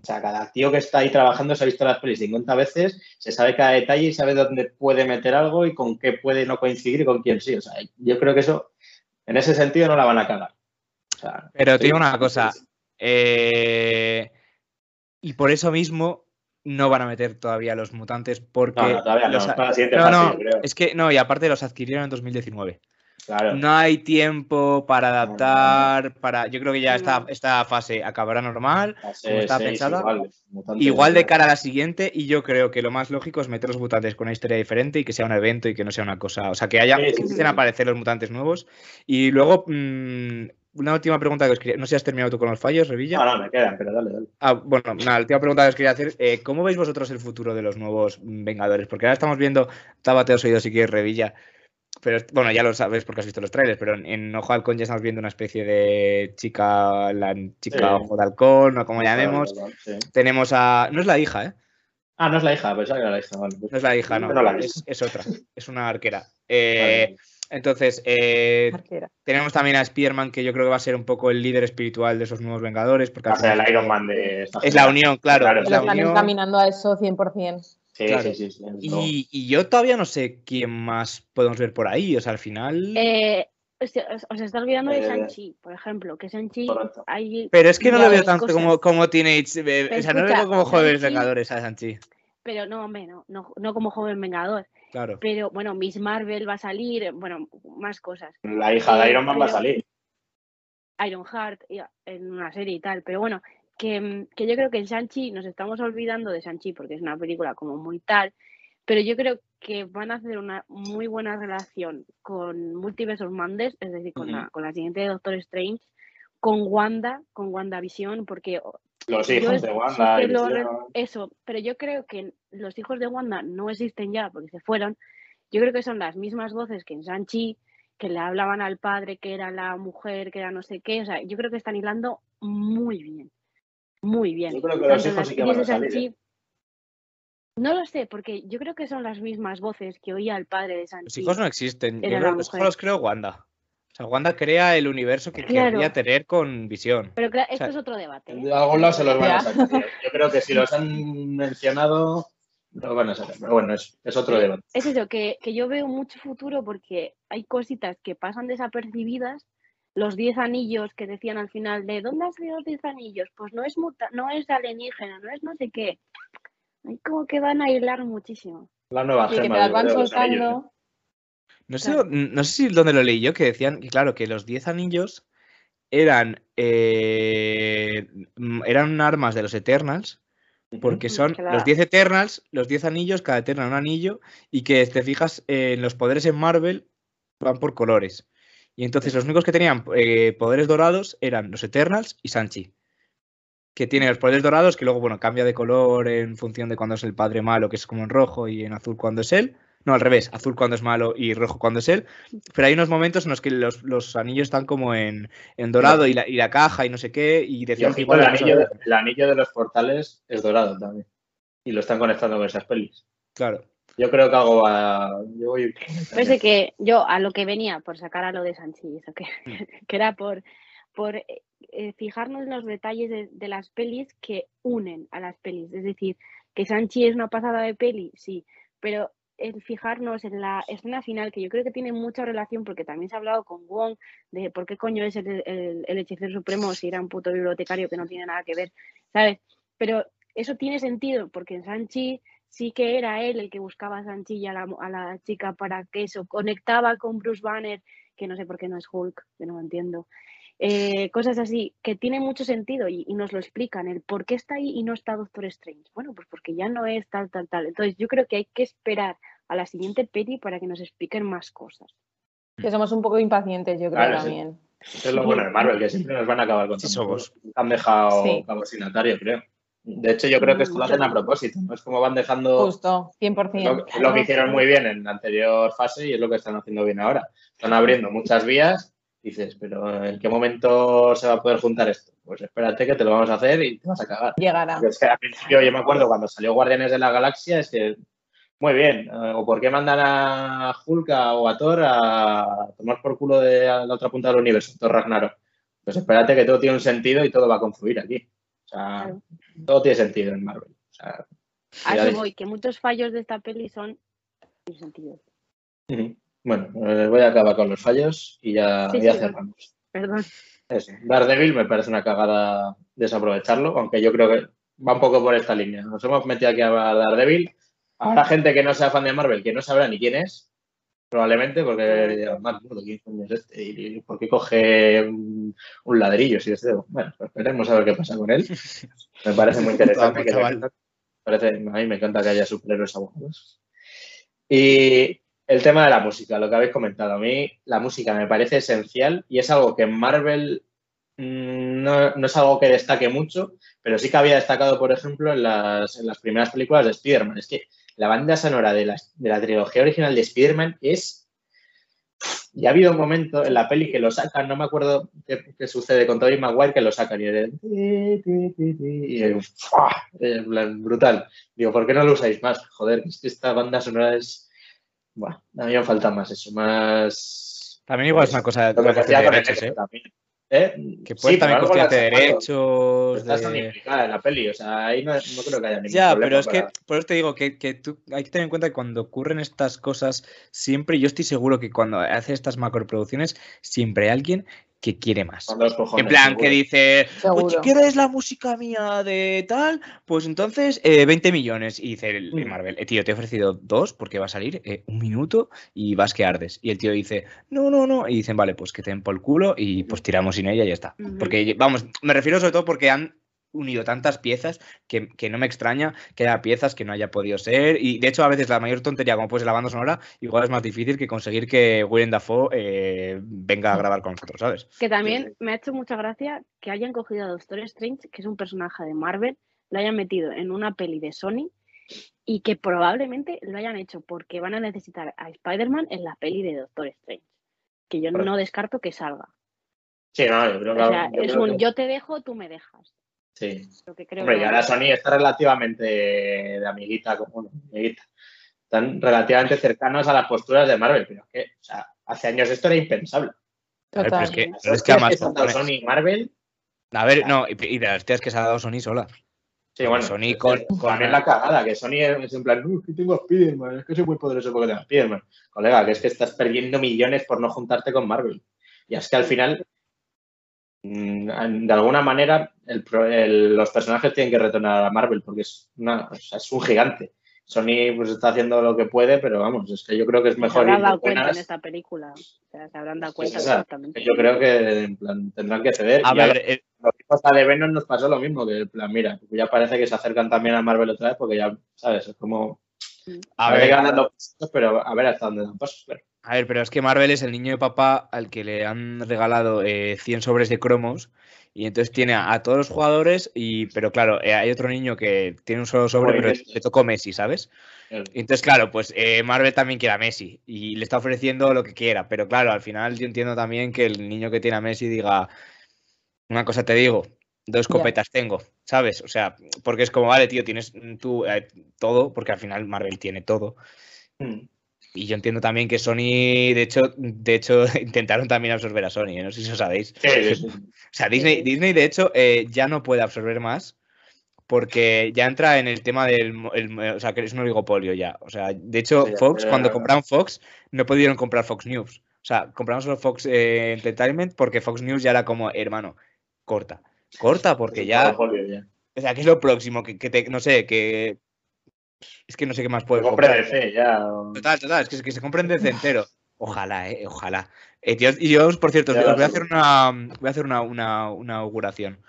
A: o sea, cada tío que está ahí trabajando se ha visto las pelis 50 veces, se sabe cada detalle y sabe dónde puede meter algo y con qué puede no coincidir y con quién sí. O sea, yo creo que eso, en ese sentido, no la van a cagar. O sea,
B: Pero digo una cosa. eh, y por eso mismo no van a meter todavía los mutantes porque.
A: No, no, todavía no.
B: los
A: para la siguiente
B: no,
A: fase,
B: no,
A: creo.
B: es que no, y aparte los adquirieron en 2019.
A: Claro.
B: No hay tiempo para adaptar, para. Yo creo que ya esta, esta fase acabará normal,
A: Fase
B: como está pensada.
A: Igual,
B: de cara a la siguiente, y yo creo que lo más lógico es meter los mutantes con una historia diferente y que sea un evento y que no sea una cosa. O sea, que haya
A: Sí,
B: que empiecen
A: sí.
B: a aparecer los mutantes nuevos. Y luego, mm, una última pregunta que os quería. No sé si has terminado tú con los fallos, Revilla.
A: No, no, me quedan, pero dale, dale.
B: Ah, bueno, la última pregunta que os quería hacer. eh, ¿Cómo veis vosotros el futuro de los nuevos Vengadores? Porque ahora estamos viendo, tábate os oído si quieres, Revilla. Pero bueno, ya lo sabes porque has visto los trailers, pero en, en Ojo de Halcón ya estamos viendo una especie de chica, la chica
A: Sí.
B: Ojo de Halcón, o como llamemos.
A: Sí.
B: Tenemos a. No es la hija, ¿eh?
A: Ah, no es la hija, pensaba que era la hija. Vale, pues-
B: No es la hija, no.
A: No la
B: es, es otra. Es una arquera. [laughs] Eh,
A: vale.
B: entonces, eh, tenemos también a Spearman, que yo creo que va a ser un poco el líder espiritual de esos nuevos Vengadores. Porque
A: Va
B: al
A: a ser el Iron Man de esta
B: es la unión, claro.
A: Claro,
B: es
D: Lo
B: la
D: están
B: unión.
D: encaminando a eso 100%.
A: Sí,
B: Claro.
A: sí, sí. sí, es todo.
B: Y, y yo todavía no sé quién más podemos ver por ahí. O sea, al final.
C: Eh, os, os- está olvidando de
A: Eh,
C: Shang-Chi, por ejemplo, que Shang-Chi
A: Correcto.
C: hay
B: Pero es que no lo veo tanto
C: cosas.
B: como, como Teenage. eh,
C: Pero
B: o sea, no lo veo como jóvenes Vengadores a Sanchi.
C: Pero no, hombre, no, no, no como joven vengador.
B: Claro.
C: Pero bueno, Miss Marvel va a salir, bueno, más cosas.
A: La hija de
C: Eh,
A: Iron Man va a salir.
C: Ironheart y- en una serie y tal. Pero bueno, que, mm, que yo creo que en Shang-Chi nos estamos olvidando de Shang-Chi porque es una película como muy tal. Pero yo creo que van a hacer una muy buena relación con Multiverse of Madness, es decir, con, la, con la siguiente de Doctor Strange, con Wanda, con WandaVision, porque
A: Los hijos de
C: sí
A: Wanda. y
C: lo eso, pero yo creo que los hijos de Wanda no existen ya porque se fueron. Yo creo que son las mismas voces que en Shang-Chi, que le hablaban al padre, que era la mujer, que era no sé qué. O sea, yo creo que están hilando muy bien. Muy bien.
A: Yo creo que los hijos
C: las
A: sí que van a salir. ¿eh?
C: No lo sé, porque yo creo que son las mismas voces que oía el padre de
B: Los
C: Shang-Chi.
B: hijos no existen. Yo
C: la
B: los hijos los creo Wanda. O sea, Wanda crea el universo que
C: Claro.
B: querría tener con visión.
C: Pero claro, esto
B: sea,
C: es otro debate. ¿eh?
A: De algún lado se los van a sacar. tío. Yo creo que si los han mencionado, los van a sacar. Pero bueno, es, es otro debate.
C: Es eso, que, que yo veo mucho futuro porque hay cositas que pasan desapercibidas. Los 10 anillos que decían al final de ¿dónde han salido los 10 anillos? Pues no es muta no es alienígena, no es no sé qué. Hay como que van a hilar muchísimo.
A: La nueva
D: Y que te
A: gema
D: las
A: yo
D: van
A: ¿eh?
D: soltando.
B: No sé,
C: Claro.
B: no sé si dónde lo leí yo, que decían que, claro, que los 10 anillos eran, eh, mm, eran armas de los Eternals, porque son
C: Claro.
B: los 10 Eternals, los 10 anillos, cada Eternal un anillo, y que te fijas en los poderes en Marvel van por colores. Y entonces los únicos que tenían eh, poderes dorados eran los Eternals y Sanchi. que tiene los poderes dorados, que luego, bueno, cambia de color en función de cuando es el padre malo, que es como en rojo, y en azul cuando es él. No, al revés, azul cuando es malo y rojo cuando es él. Pero hay unos momentos en los que los, anillos están como en, dorado y la, y la, caja y no sé qué. Y
A: decían igual el, anillo, de, el anillo de los portales es dorado también. Y lo están conectando con esas pelis.
B: Claro.
A: Yo creo que hago a. Yo voy.
C: Que yo a lo que venía, por sacar a lo de Sanchi, que, mm. [laughs] que era por, por eh, eh, fijarnos en los detalles de, las pelis que unen a las pelis. Es decir, que Sanchi es una pasada de peli, sí, pero el fijarnos en la escena final, que yo creo que tiene mucha relación, porque también se ha hablado con Wong de por qué coño es el, el, hechicero supremo si era un puto bibliotecario que no tiene nada que ver, ¿sabes? Pero eso tiene sentido, porque en Sanchi sí que era él el que buscaba a Sanchi y a la, a la chica para que eso conectaba con Bruce Banner, que no sé por qué no es Hulk, que no lo entiendo. Eh, cosas así que tienen mucho sentido y, nos lo explican, el por qué está ahí y no está Doctor Strange. Bueno, pues porque ya no es tal, tal, tal. Entonces yo creo que hay que esperar a la siguiente peli para que nos expliquen más cosas.
D: Que somos un poco impacientes, yo creo también.
A: Eso es lo bueno de Marvel, que siempre nos van a acabar con sí, somos. Han dejado sí. cabo creo. De hecho, yo creo que esto lo hacen a propósito, ¿no? Es como van dejando.
D: Justo, 100%.
A: Lo, lo que hicieron muy bien en la anterior fase y es lo que están haciendo bien ahora. Están abriendo muchas vías dices, pero ¿en qué momento se va a poder juntar esto? Pues espérate que te lo vamos a hacer y te vas a cagar.
D: Llegará.
A: es que al principio yo me acuerdo cuando salió Guardianes de la Galaxia, es que, muy bien, eh, o por qué mandan a Hulk o a Thor a tomar por culo de la otra punta del universo, Thor Ragnarok. Pues espérate que todo tiene un sentido y todo va a confluir aquí. Sea, todo tiene sentido en Marvel. O sea,
C: a eso voy, que muchos fallos de esta peli son sin sentido.
A: Bueno, eh, voy a acabar con los fallos y ya, cerramos.
C: Perdón.
A: Eso. Daredevil me parece una cagada desaprovecharlo, aunque yo creo que va un poco por esta línea. Nos hemos metido aquí a Daredevil. Habrá gente que no sea fan de Marvel que no sabrá ni quién es, probablemente, porque ¿quién es este? ¿Y por qué coge un, ladrillo? Si este? Bueno, pues veremos a ver qué pasa con él. [laughs] Me parece muy [laughs] interesante. parece, a mí me encanta que haya superhéroes abogados. Y el tema de la música, lo que habéis comentado. A mí la música me parece esencial y es algo que en Marvel mm, no, es algo que destaque mucho, pero sí que había destacado, por ejemplo, en las, primeras películas de Spider-Man. Es que la banda sonora de la, trilogía original de Spider-Man es... Ya ha habido un momento en la peli que lo sacan, no me acuerdo qué, sucede con Tobey Maguire, que lo sacan y, es brutal. Digo, ¿por qué no lo usáis más? Joder, es que esta banda sonora es bueno, a mí me falta más eso, más...
B: También igual es una cosa de, ¿eh? ¿Eh? Que puede también costar de derechos.
A: Estás de... implicada en la peli, o sea, ahí no, creo que haya ningún
B: Ya, pero es que, por eso te digo que, que, tú hay que tener en cuenta que cuando ocurren estas cosas, siempre, yo estoy seguro que cuando hace estas macroproducciones, siempre hay alguien que quiere más. en plan, que dice, pues si quieres la música mía de tal, pues entonces 20 eh, millones. Y dice el, mm. Marvel, eh, tío, te he ofrecido dos porque va a salir eh, un minuto y vas que ardes. Y el tío dice, no, no, no. Y dicen, vale, pues que te den por el culo y pues tiramos sin ella y ya está. Porque, vamos, me refiero sobre todo porque han unido tantas piezas que, no me extraña que haya piezas que no haya podido ser. Y de hecho, a veces la mayor tontería, como pues la banda sonora, igual es más difícil que conseguir que Willem Dafoe eh, venga a grabar con nosotros, ¿sabes?
C: Que también me ha hecho mucha gracia que hayan cogido a Doctor Strange, que es un personaje de Marvel, lo hayan metido en una peli de Sony y que probablemente lo hayan hecho porque van a necesitar a Spider-Man en la peli de Doctor Strange. Que yo no descarto que salga.
A: Sí, no, yo creo que.
C: O sea, es un yo te dejo, tú me dejas.
A: Sí. Hombre, y ahora Sony está relativamente de amiguita, como amiguita. Están relativamente cercanos a las posturas de Marvel, pero es que, o sea, hace años esto era impensable.
B: Total. Pero es que, es que además.
A: Sony y Marvel.
B: A ver, no, y, de las tías que se ha dado Sony sola.
A: Sí, bueno, Sony con, también la cagada, que Sony es en plan, no, es que tengo a Spiderman, es que soy muy poderoso porque tengo a Spiderman. Colega, que es que estás perdiendo millones por no juntarte con Marvel. Y es que al final de alguna manera los personajes tienen que retornar a Marvel porque es, una, es un gigante. Sony pues está haciendo lo que puede, pero vamos, es que yo creo que es mejor.
C: Se habrán dado cuenta en esta película. O sea, se habrán dado cuenta exactamente.
A: Yo creo que en plan, tendrán que ceder.
B: A ver,
A: eh, hasta de Venom nos pasó lo mismo, que en plan, mira, ya parece que se acercan también a Marvel otra vez porque ya, ¿sabes? Es como. Mm. A ver, ganando pero a ver hasta dónde dan pasos,
B: A ver, pero es que Marvel es el niño de papá al que le han regalado eh, 100 sobres de cromos y entonces tiene a, a todos los jugadores y, pero claro, eh, hay otro niño que tiene un solo sobre, pero le tocó Messi, ¿sabes? Entonces, claro, pues eh, Marvel también quiere a Messi y le está ofreciendo lo que quiera, pero claro, al final yo entiendo también que el niño que tiene a Messi diga, una cosa te digo, dos copetas tengo, ¿sabes? O sea, porque es como, vale, tío, tienes tú eh, todo, porque al final Marvel tiene todo.
A: Mm.
B: Y yo entiendo también que Sony, de hecho, de hecho, [laughs] intentaron también absorber a Sony, ¿eh? no sé si lo sabéis.
A: Sí, sí. [laughs]
B: O sea, Disney, Disney de hecho, eh, ya no puede absorber más porque ya entra en el tema del... el- o sea, que es un oligopolio ya. O sea, de hecho,
A: Sí,
B: Fox, cuando compraron Fox, no pudieron comprar Fox News. O sea, compraron solo Fox eh, Entertainment porque Fox News ya era como, hermano, corta. Corta porque ya. O sea, ¿qué es lo próximo? Que, que te, no sé, que... Es que no sé qué más puede comprar.
A: DC ya.
B: Total, total, es que, que se compren desde entero. Ojalá, eh, ojalá. Eh, tío, y yo, por cierto,
A: Ya
B: os voy a hacer una, voy a hacer una, una, una auguración.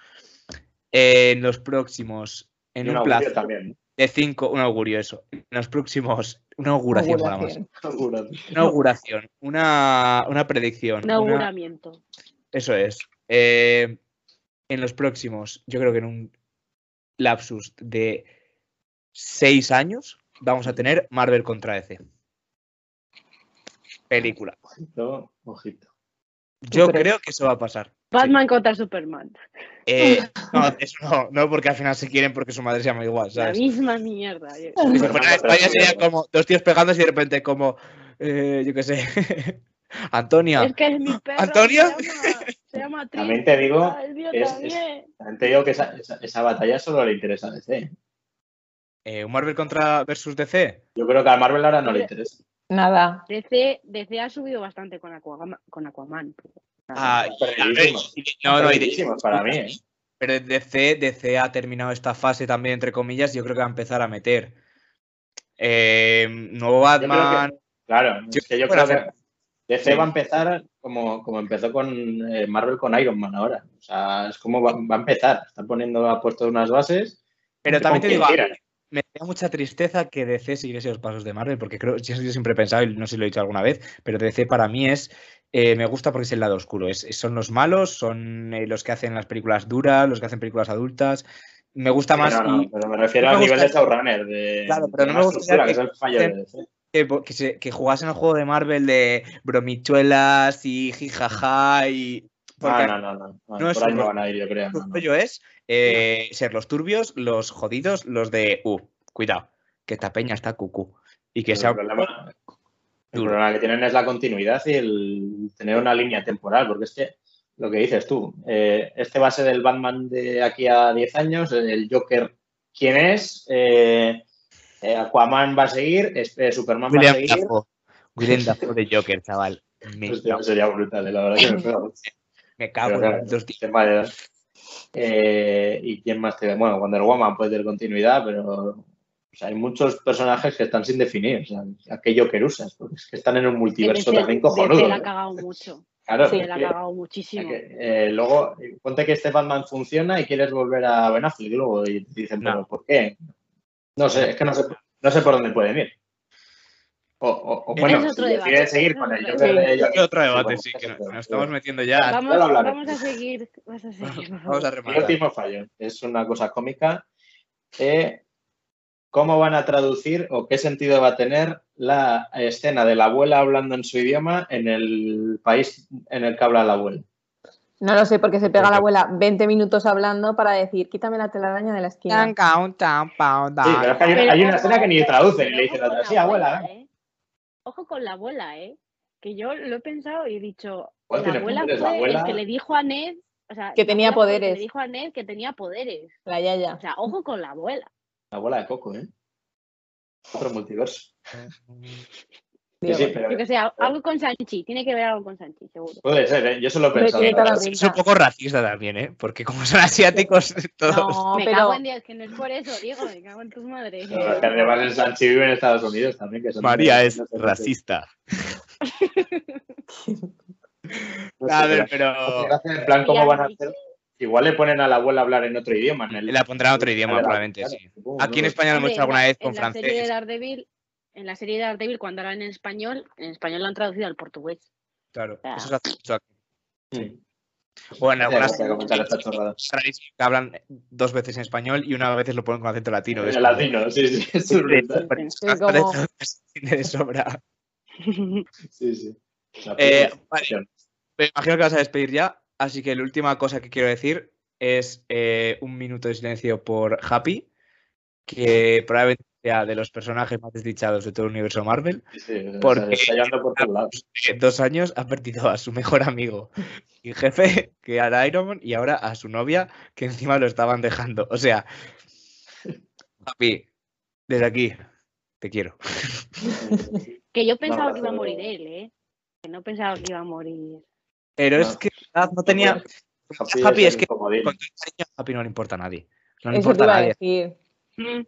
B: Eh, en los próximos, en un plazo
A: también.
B: de cinco, un augurio eso. En los próximos, una auguración, nada más. [laughs] Una auguración, una, una predicción.
C: Un
B: una-
C: auguramiento.
B: eso es. Eh, en los próximos, yo creo que en un lapsus de seis años, vamos a tener Marvel contra DC. Película.
A: Ojito, ojito.
B: Yo creo que eso va a pasar.
C: Batman contra Superman.
B: Eh, [laughs] no, eso no, no, porque al final se quieren porque su madre se llama igual,
C: La misma mierda.
B: Si fuera
A: contra
B: España sería como dos tíos pegándose y de repente como, eh, yo qué sé, [laughs] Antonia.
C: Es que es mi perro.
B: ¿Antonio?
C: Se llama, se llama
A: También te digo,
C: Ah,
A: es- es-
C: también.
A: También te digo que esa, esa, esa batalla solo le interesa a DC.
B: Eh, ¿Un Marvel contra versus DC?
A: Yo creo que a Marvel ahora no le interesa.
D: Nada.
C: DC, DC ha subido bastante con Aquaman. Con Aquaman.
B: Ah, y- no, no, y
A: para mí, ¿eh?
B: pero DC, DC ha terminado esta fase también, entre comillas, yo creo que va a empezar a meter. Eh, nuevo
A: creo que-
B: Batman.
A: Claro,
B: Yo
A: es que yo
B: creo que-
A: DC
B: Sí.
A: va a empezar como, como empezó con eh, Marvel con Iron Man ahora. O sea, es como va, va a empezar. Están poniendo, ha puesto unas bases.
B: Pero también te digo,
A: quiera.
B: Me da mucha tristeza que DC siguiese los pasos de Marvel, porque creo, yo, yo siempre he pensado, y no sé si lo he dicho alguna vez, pero DC para mí es, eh, me gusta porque es el lado oscuro, es, son los malos, son eh, los que hacen las películas duras, los que hacen películas adultas, me gusta más
A: no, no,
B: y
A: pero me refiero
B: no
A: nivel de
B: gusta-
A: showrunner. De,
B: Claro, pero
A: de
B: no me
A: estructura, que,
B: que-
A: es el fallo de DC.
B: que, que, se- que jugasen el juego de Marvel de bromichuelas y jijaja y... porque
A: No, no, no, no, no,
B: no es
A: por ahí no van a ir, yo creo. no, no.
B: rollo es eh, ser los turbios, los jodidos, los de, uh, cuidado, que esta peña está cucú. Y que
A: Pero
B: sea
A: el problema, el
B: duro.
A: problema que tienen es la continuidad y el tener una línea temporal, porque es que lo que dices tú, eh, este va a ser el Batman de aquí a 10 años, el Joker, ¿quién es? Eh, eh, Aquaman va a seguir, es- eh, Superman va a
B: William
A: seguir.
B: Dafoe. William Dafoe de Joker, chaval. [laughs] Me,
A: sería brutal, eh, la verdad que me pega mucho.
B: Me cago
A: Pero
B: en
A: de edad. Eh, ¿Y quién más te Bueno, Wonder Woman puede tener continuidad, pero o sea, hay muchos personajes que están sin definir. O sea, ¿a qué Joker usas? Porque es que están en un multiverso
C: DC
A: también cojonudo.
C: la ha cagado mucho.
A: Claro,
C: Se la ha
A: que-
C: cagado muchísimo.
A: que, eh, luego, ponte que este Batman funciona y quieres volver a Ben Affleck luego y dicen,
B: No.
A: ¿pero por qué? No sé, es que no sé, no sé por dónde pueden ir. O, o- o, bueno,
C: es otro
A: si
C: debate,
A: seguir con
C: es
A: el
C: otro
A: Joker
D: debate.
A: de Joaquin
B: Otro debate,
A: bueno,
B: sí, que nos, estamos metiendo ya.
C: Vamos, a seguir. Vas a seguir, [laughs]
B: Vamos a rematar.
A: último fallo, es una cosa cómica. eh, ¿Cómo van a traducir o qué sentido va a tener la escena de la abuela hablando en su idioma en el país en el que habla la abuela?
D: No lo sé, porque se pega la abuela 20 minutos hablando para decir, quítame la telaraña de la esquina.
A: Sí, pero es que hay,
C: Pero
A: hay una escena que ni traducen le dicen sí,
C: la
A: abuela.
C: ¿eh? Ojo con la abuela, ¿eh? Que yo lo he pensado y he dicho,
A: ¿Cuál
C: la abuela fue
A: La abuela-
C: el que le dijo a Ned, o sea,
D: Que tenía
C: que
D: poderes.
C: Le dijo a Ned que tenía poderes.
D: La yaya.
C: O sea, ojo con la abuela.
A: La abuela de Coco, ¿eh? Otro multiverso. [laughs] Sí,
D: Digo,
A: sí, pero
C: Yo que sé, algo con Sanchi, tiene que ver algo con Sanchi, seguro.
A: puede ser, ¿eh? Yo se lo he
D: Hombre,
A: pensado.
D: tiene
A: la
D: toda la
A: verdad.
D: pinta.
B: Es un poco racista también, ¿eh? Porque como son asiáticos [laughs] todos.
D: No,
C: me
D: pero
C: cago en Dios, que no es por eso, Diego, me cago en tu madre.
A: Pero es que además el Sanchi vive en Estados Unidos también. Que son
B: María [laughs]
A: no
B: es
A: no
B: racista.
A: No
B: A ver,
A: pero-. En plan, ¿cómo van a hacer? Igual le ponen a la abuela a hablar en otro idioma. En el,
B: La pondrán en otro idioma,
A: Claro,
B: probablemente,
A: claro,
B: sí. Aquí
A: no
B: en España lo hemos hecho alguna
C: la-
B: vez con
C: en la serie de
B: francés.
C: Daredevil, en la serie de Daredevil, cuando hablan en español, en español lo han traducido al portugués.
B: Claro,
C: Ah.
B: eso se hace mucho aquí.
A: Mm.
B: O en
A: Hace
B: algunas que hablan dos veces en español y una vez lo ponen con acento latino. es
A: El
B: como-
A: latino, sí, sí. Eso es.
D: Sí, como-
B: de sobra. [laughs]
A: Sí, sí. La
B: Eh. Me imagino que vas a despedir ya, así que la última cosa que quiero decir es eh, un minuto de silencio por Happy, que probablemente sea de los personajes más desdichados de todo el universo Marvel.
A: Sí,
B: porque-
A: se está llevando por todos lados.
B: En dos años ha perdido a su mejor amigo y jefe, que era Iron Man, y ahora a su novia, que encima lo estaban dejando. O sea, Happy, desde aquí, te quiero. [laughs]
C: Que yo pensaba que iba a morir él, ¿eh? Que no pensaba que iba a morir.
B: Pero es que no tenía.
A: Happy,
B: Happy es que-
A: comodín.
B: Con todo el cariño, a Happy no le importa a nadie. No le
D: Eso
B: importa a nadie.
D: decir.
C: Mm,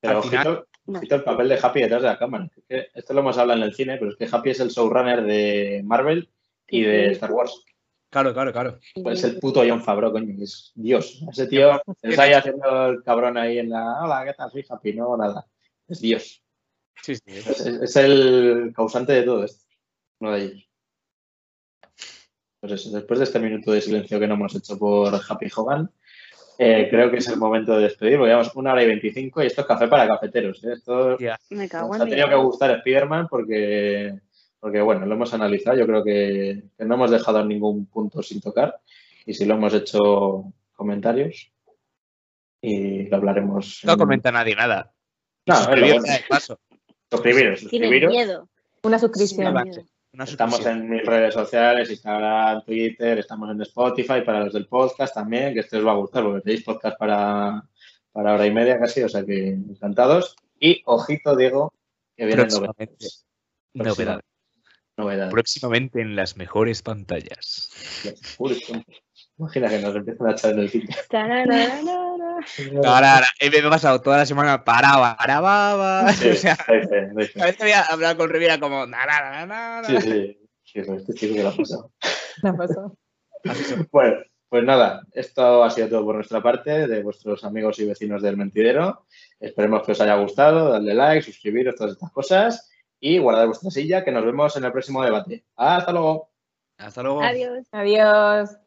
A: Pero
B: al final-
A: ojito,
C: no.
A: ojito el papel de Happy detrás de la cámara. Esto lo hemos hablado en el cine, pero es que Happy es el showrunner de Marvel y de. Star Wars.
B: Claro, claro, claro.
A: Pues es el puto John Favreau, coño, es Dios. Ese tío está ahí haciendo el cabrón ahí en la. Hola, ¿qué tal? Soy Happy. No, nada. Es Dios.
B: Sí, sí.
A: Es, es- es el causante de todo esto. Uno de ellos. Pues eso, después de este minuto de silencio que no hemos hecho por Happy Hogan, eh, creo que es el momento de despedir, porque llevamos una hora y veinticinco y esto es café para cafeteros. ¿eh? Esto
B: Tía,
C: Me cago
A: nos
C: en
A: ha tenido que gustar Spider-Man porque, porque, bueno, lo hemos analizado. Yo creo que, que no hemos dejado ningún punto sin tocar y si lo hemos hecho comentarios y lo hablaremos.
B: No
A: en-
B: comenta nadie nada.
A: No,
B: suscribirse,
A: bueno. Suscribiros,
C: Tiene
A: suscribiros.
C: miedo.
D: Una suscripción.
B: Una
A: Estamos en mis redes sociales, Instagram, Twitter, estamos en Spotify para los del podcast también, que este os va a gustar porque tenéis podcast para, para hora y media casi, o sea que encantados. Y ojito, Diego, que vienen
B: Próximamente.
A: novedades.
B: Novedades.
A: Novedades.
B: Próximamente en las mejores pantallas.
A: Imagina que nos empiezan a echar en el cine.
C: Tarararara.
B: Ahora, ahora, he me he pasado toda la semana paraba, paraba.
A: Sí, [laughs]
B: o sea, a veces voy a hablar con Riviera como. Na, na, na, na, na.
A: Sí, sí. Sí, pues este chico que lo ha pasado.
D: Pasó.
B: Así son.
A: Bueno, pues nada, esto ha sido todo por nuestra parte, de vuestros amigos y vecinos del mentidero. Esperemos que os haya gustado, darle like, suscribiros, todas estas cosas y guardar vuestra silla, que nos vemos en el próximo debate. Hasta luego.
B: Hasta luego.
C: Adiós.
D: Adiós.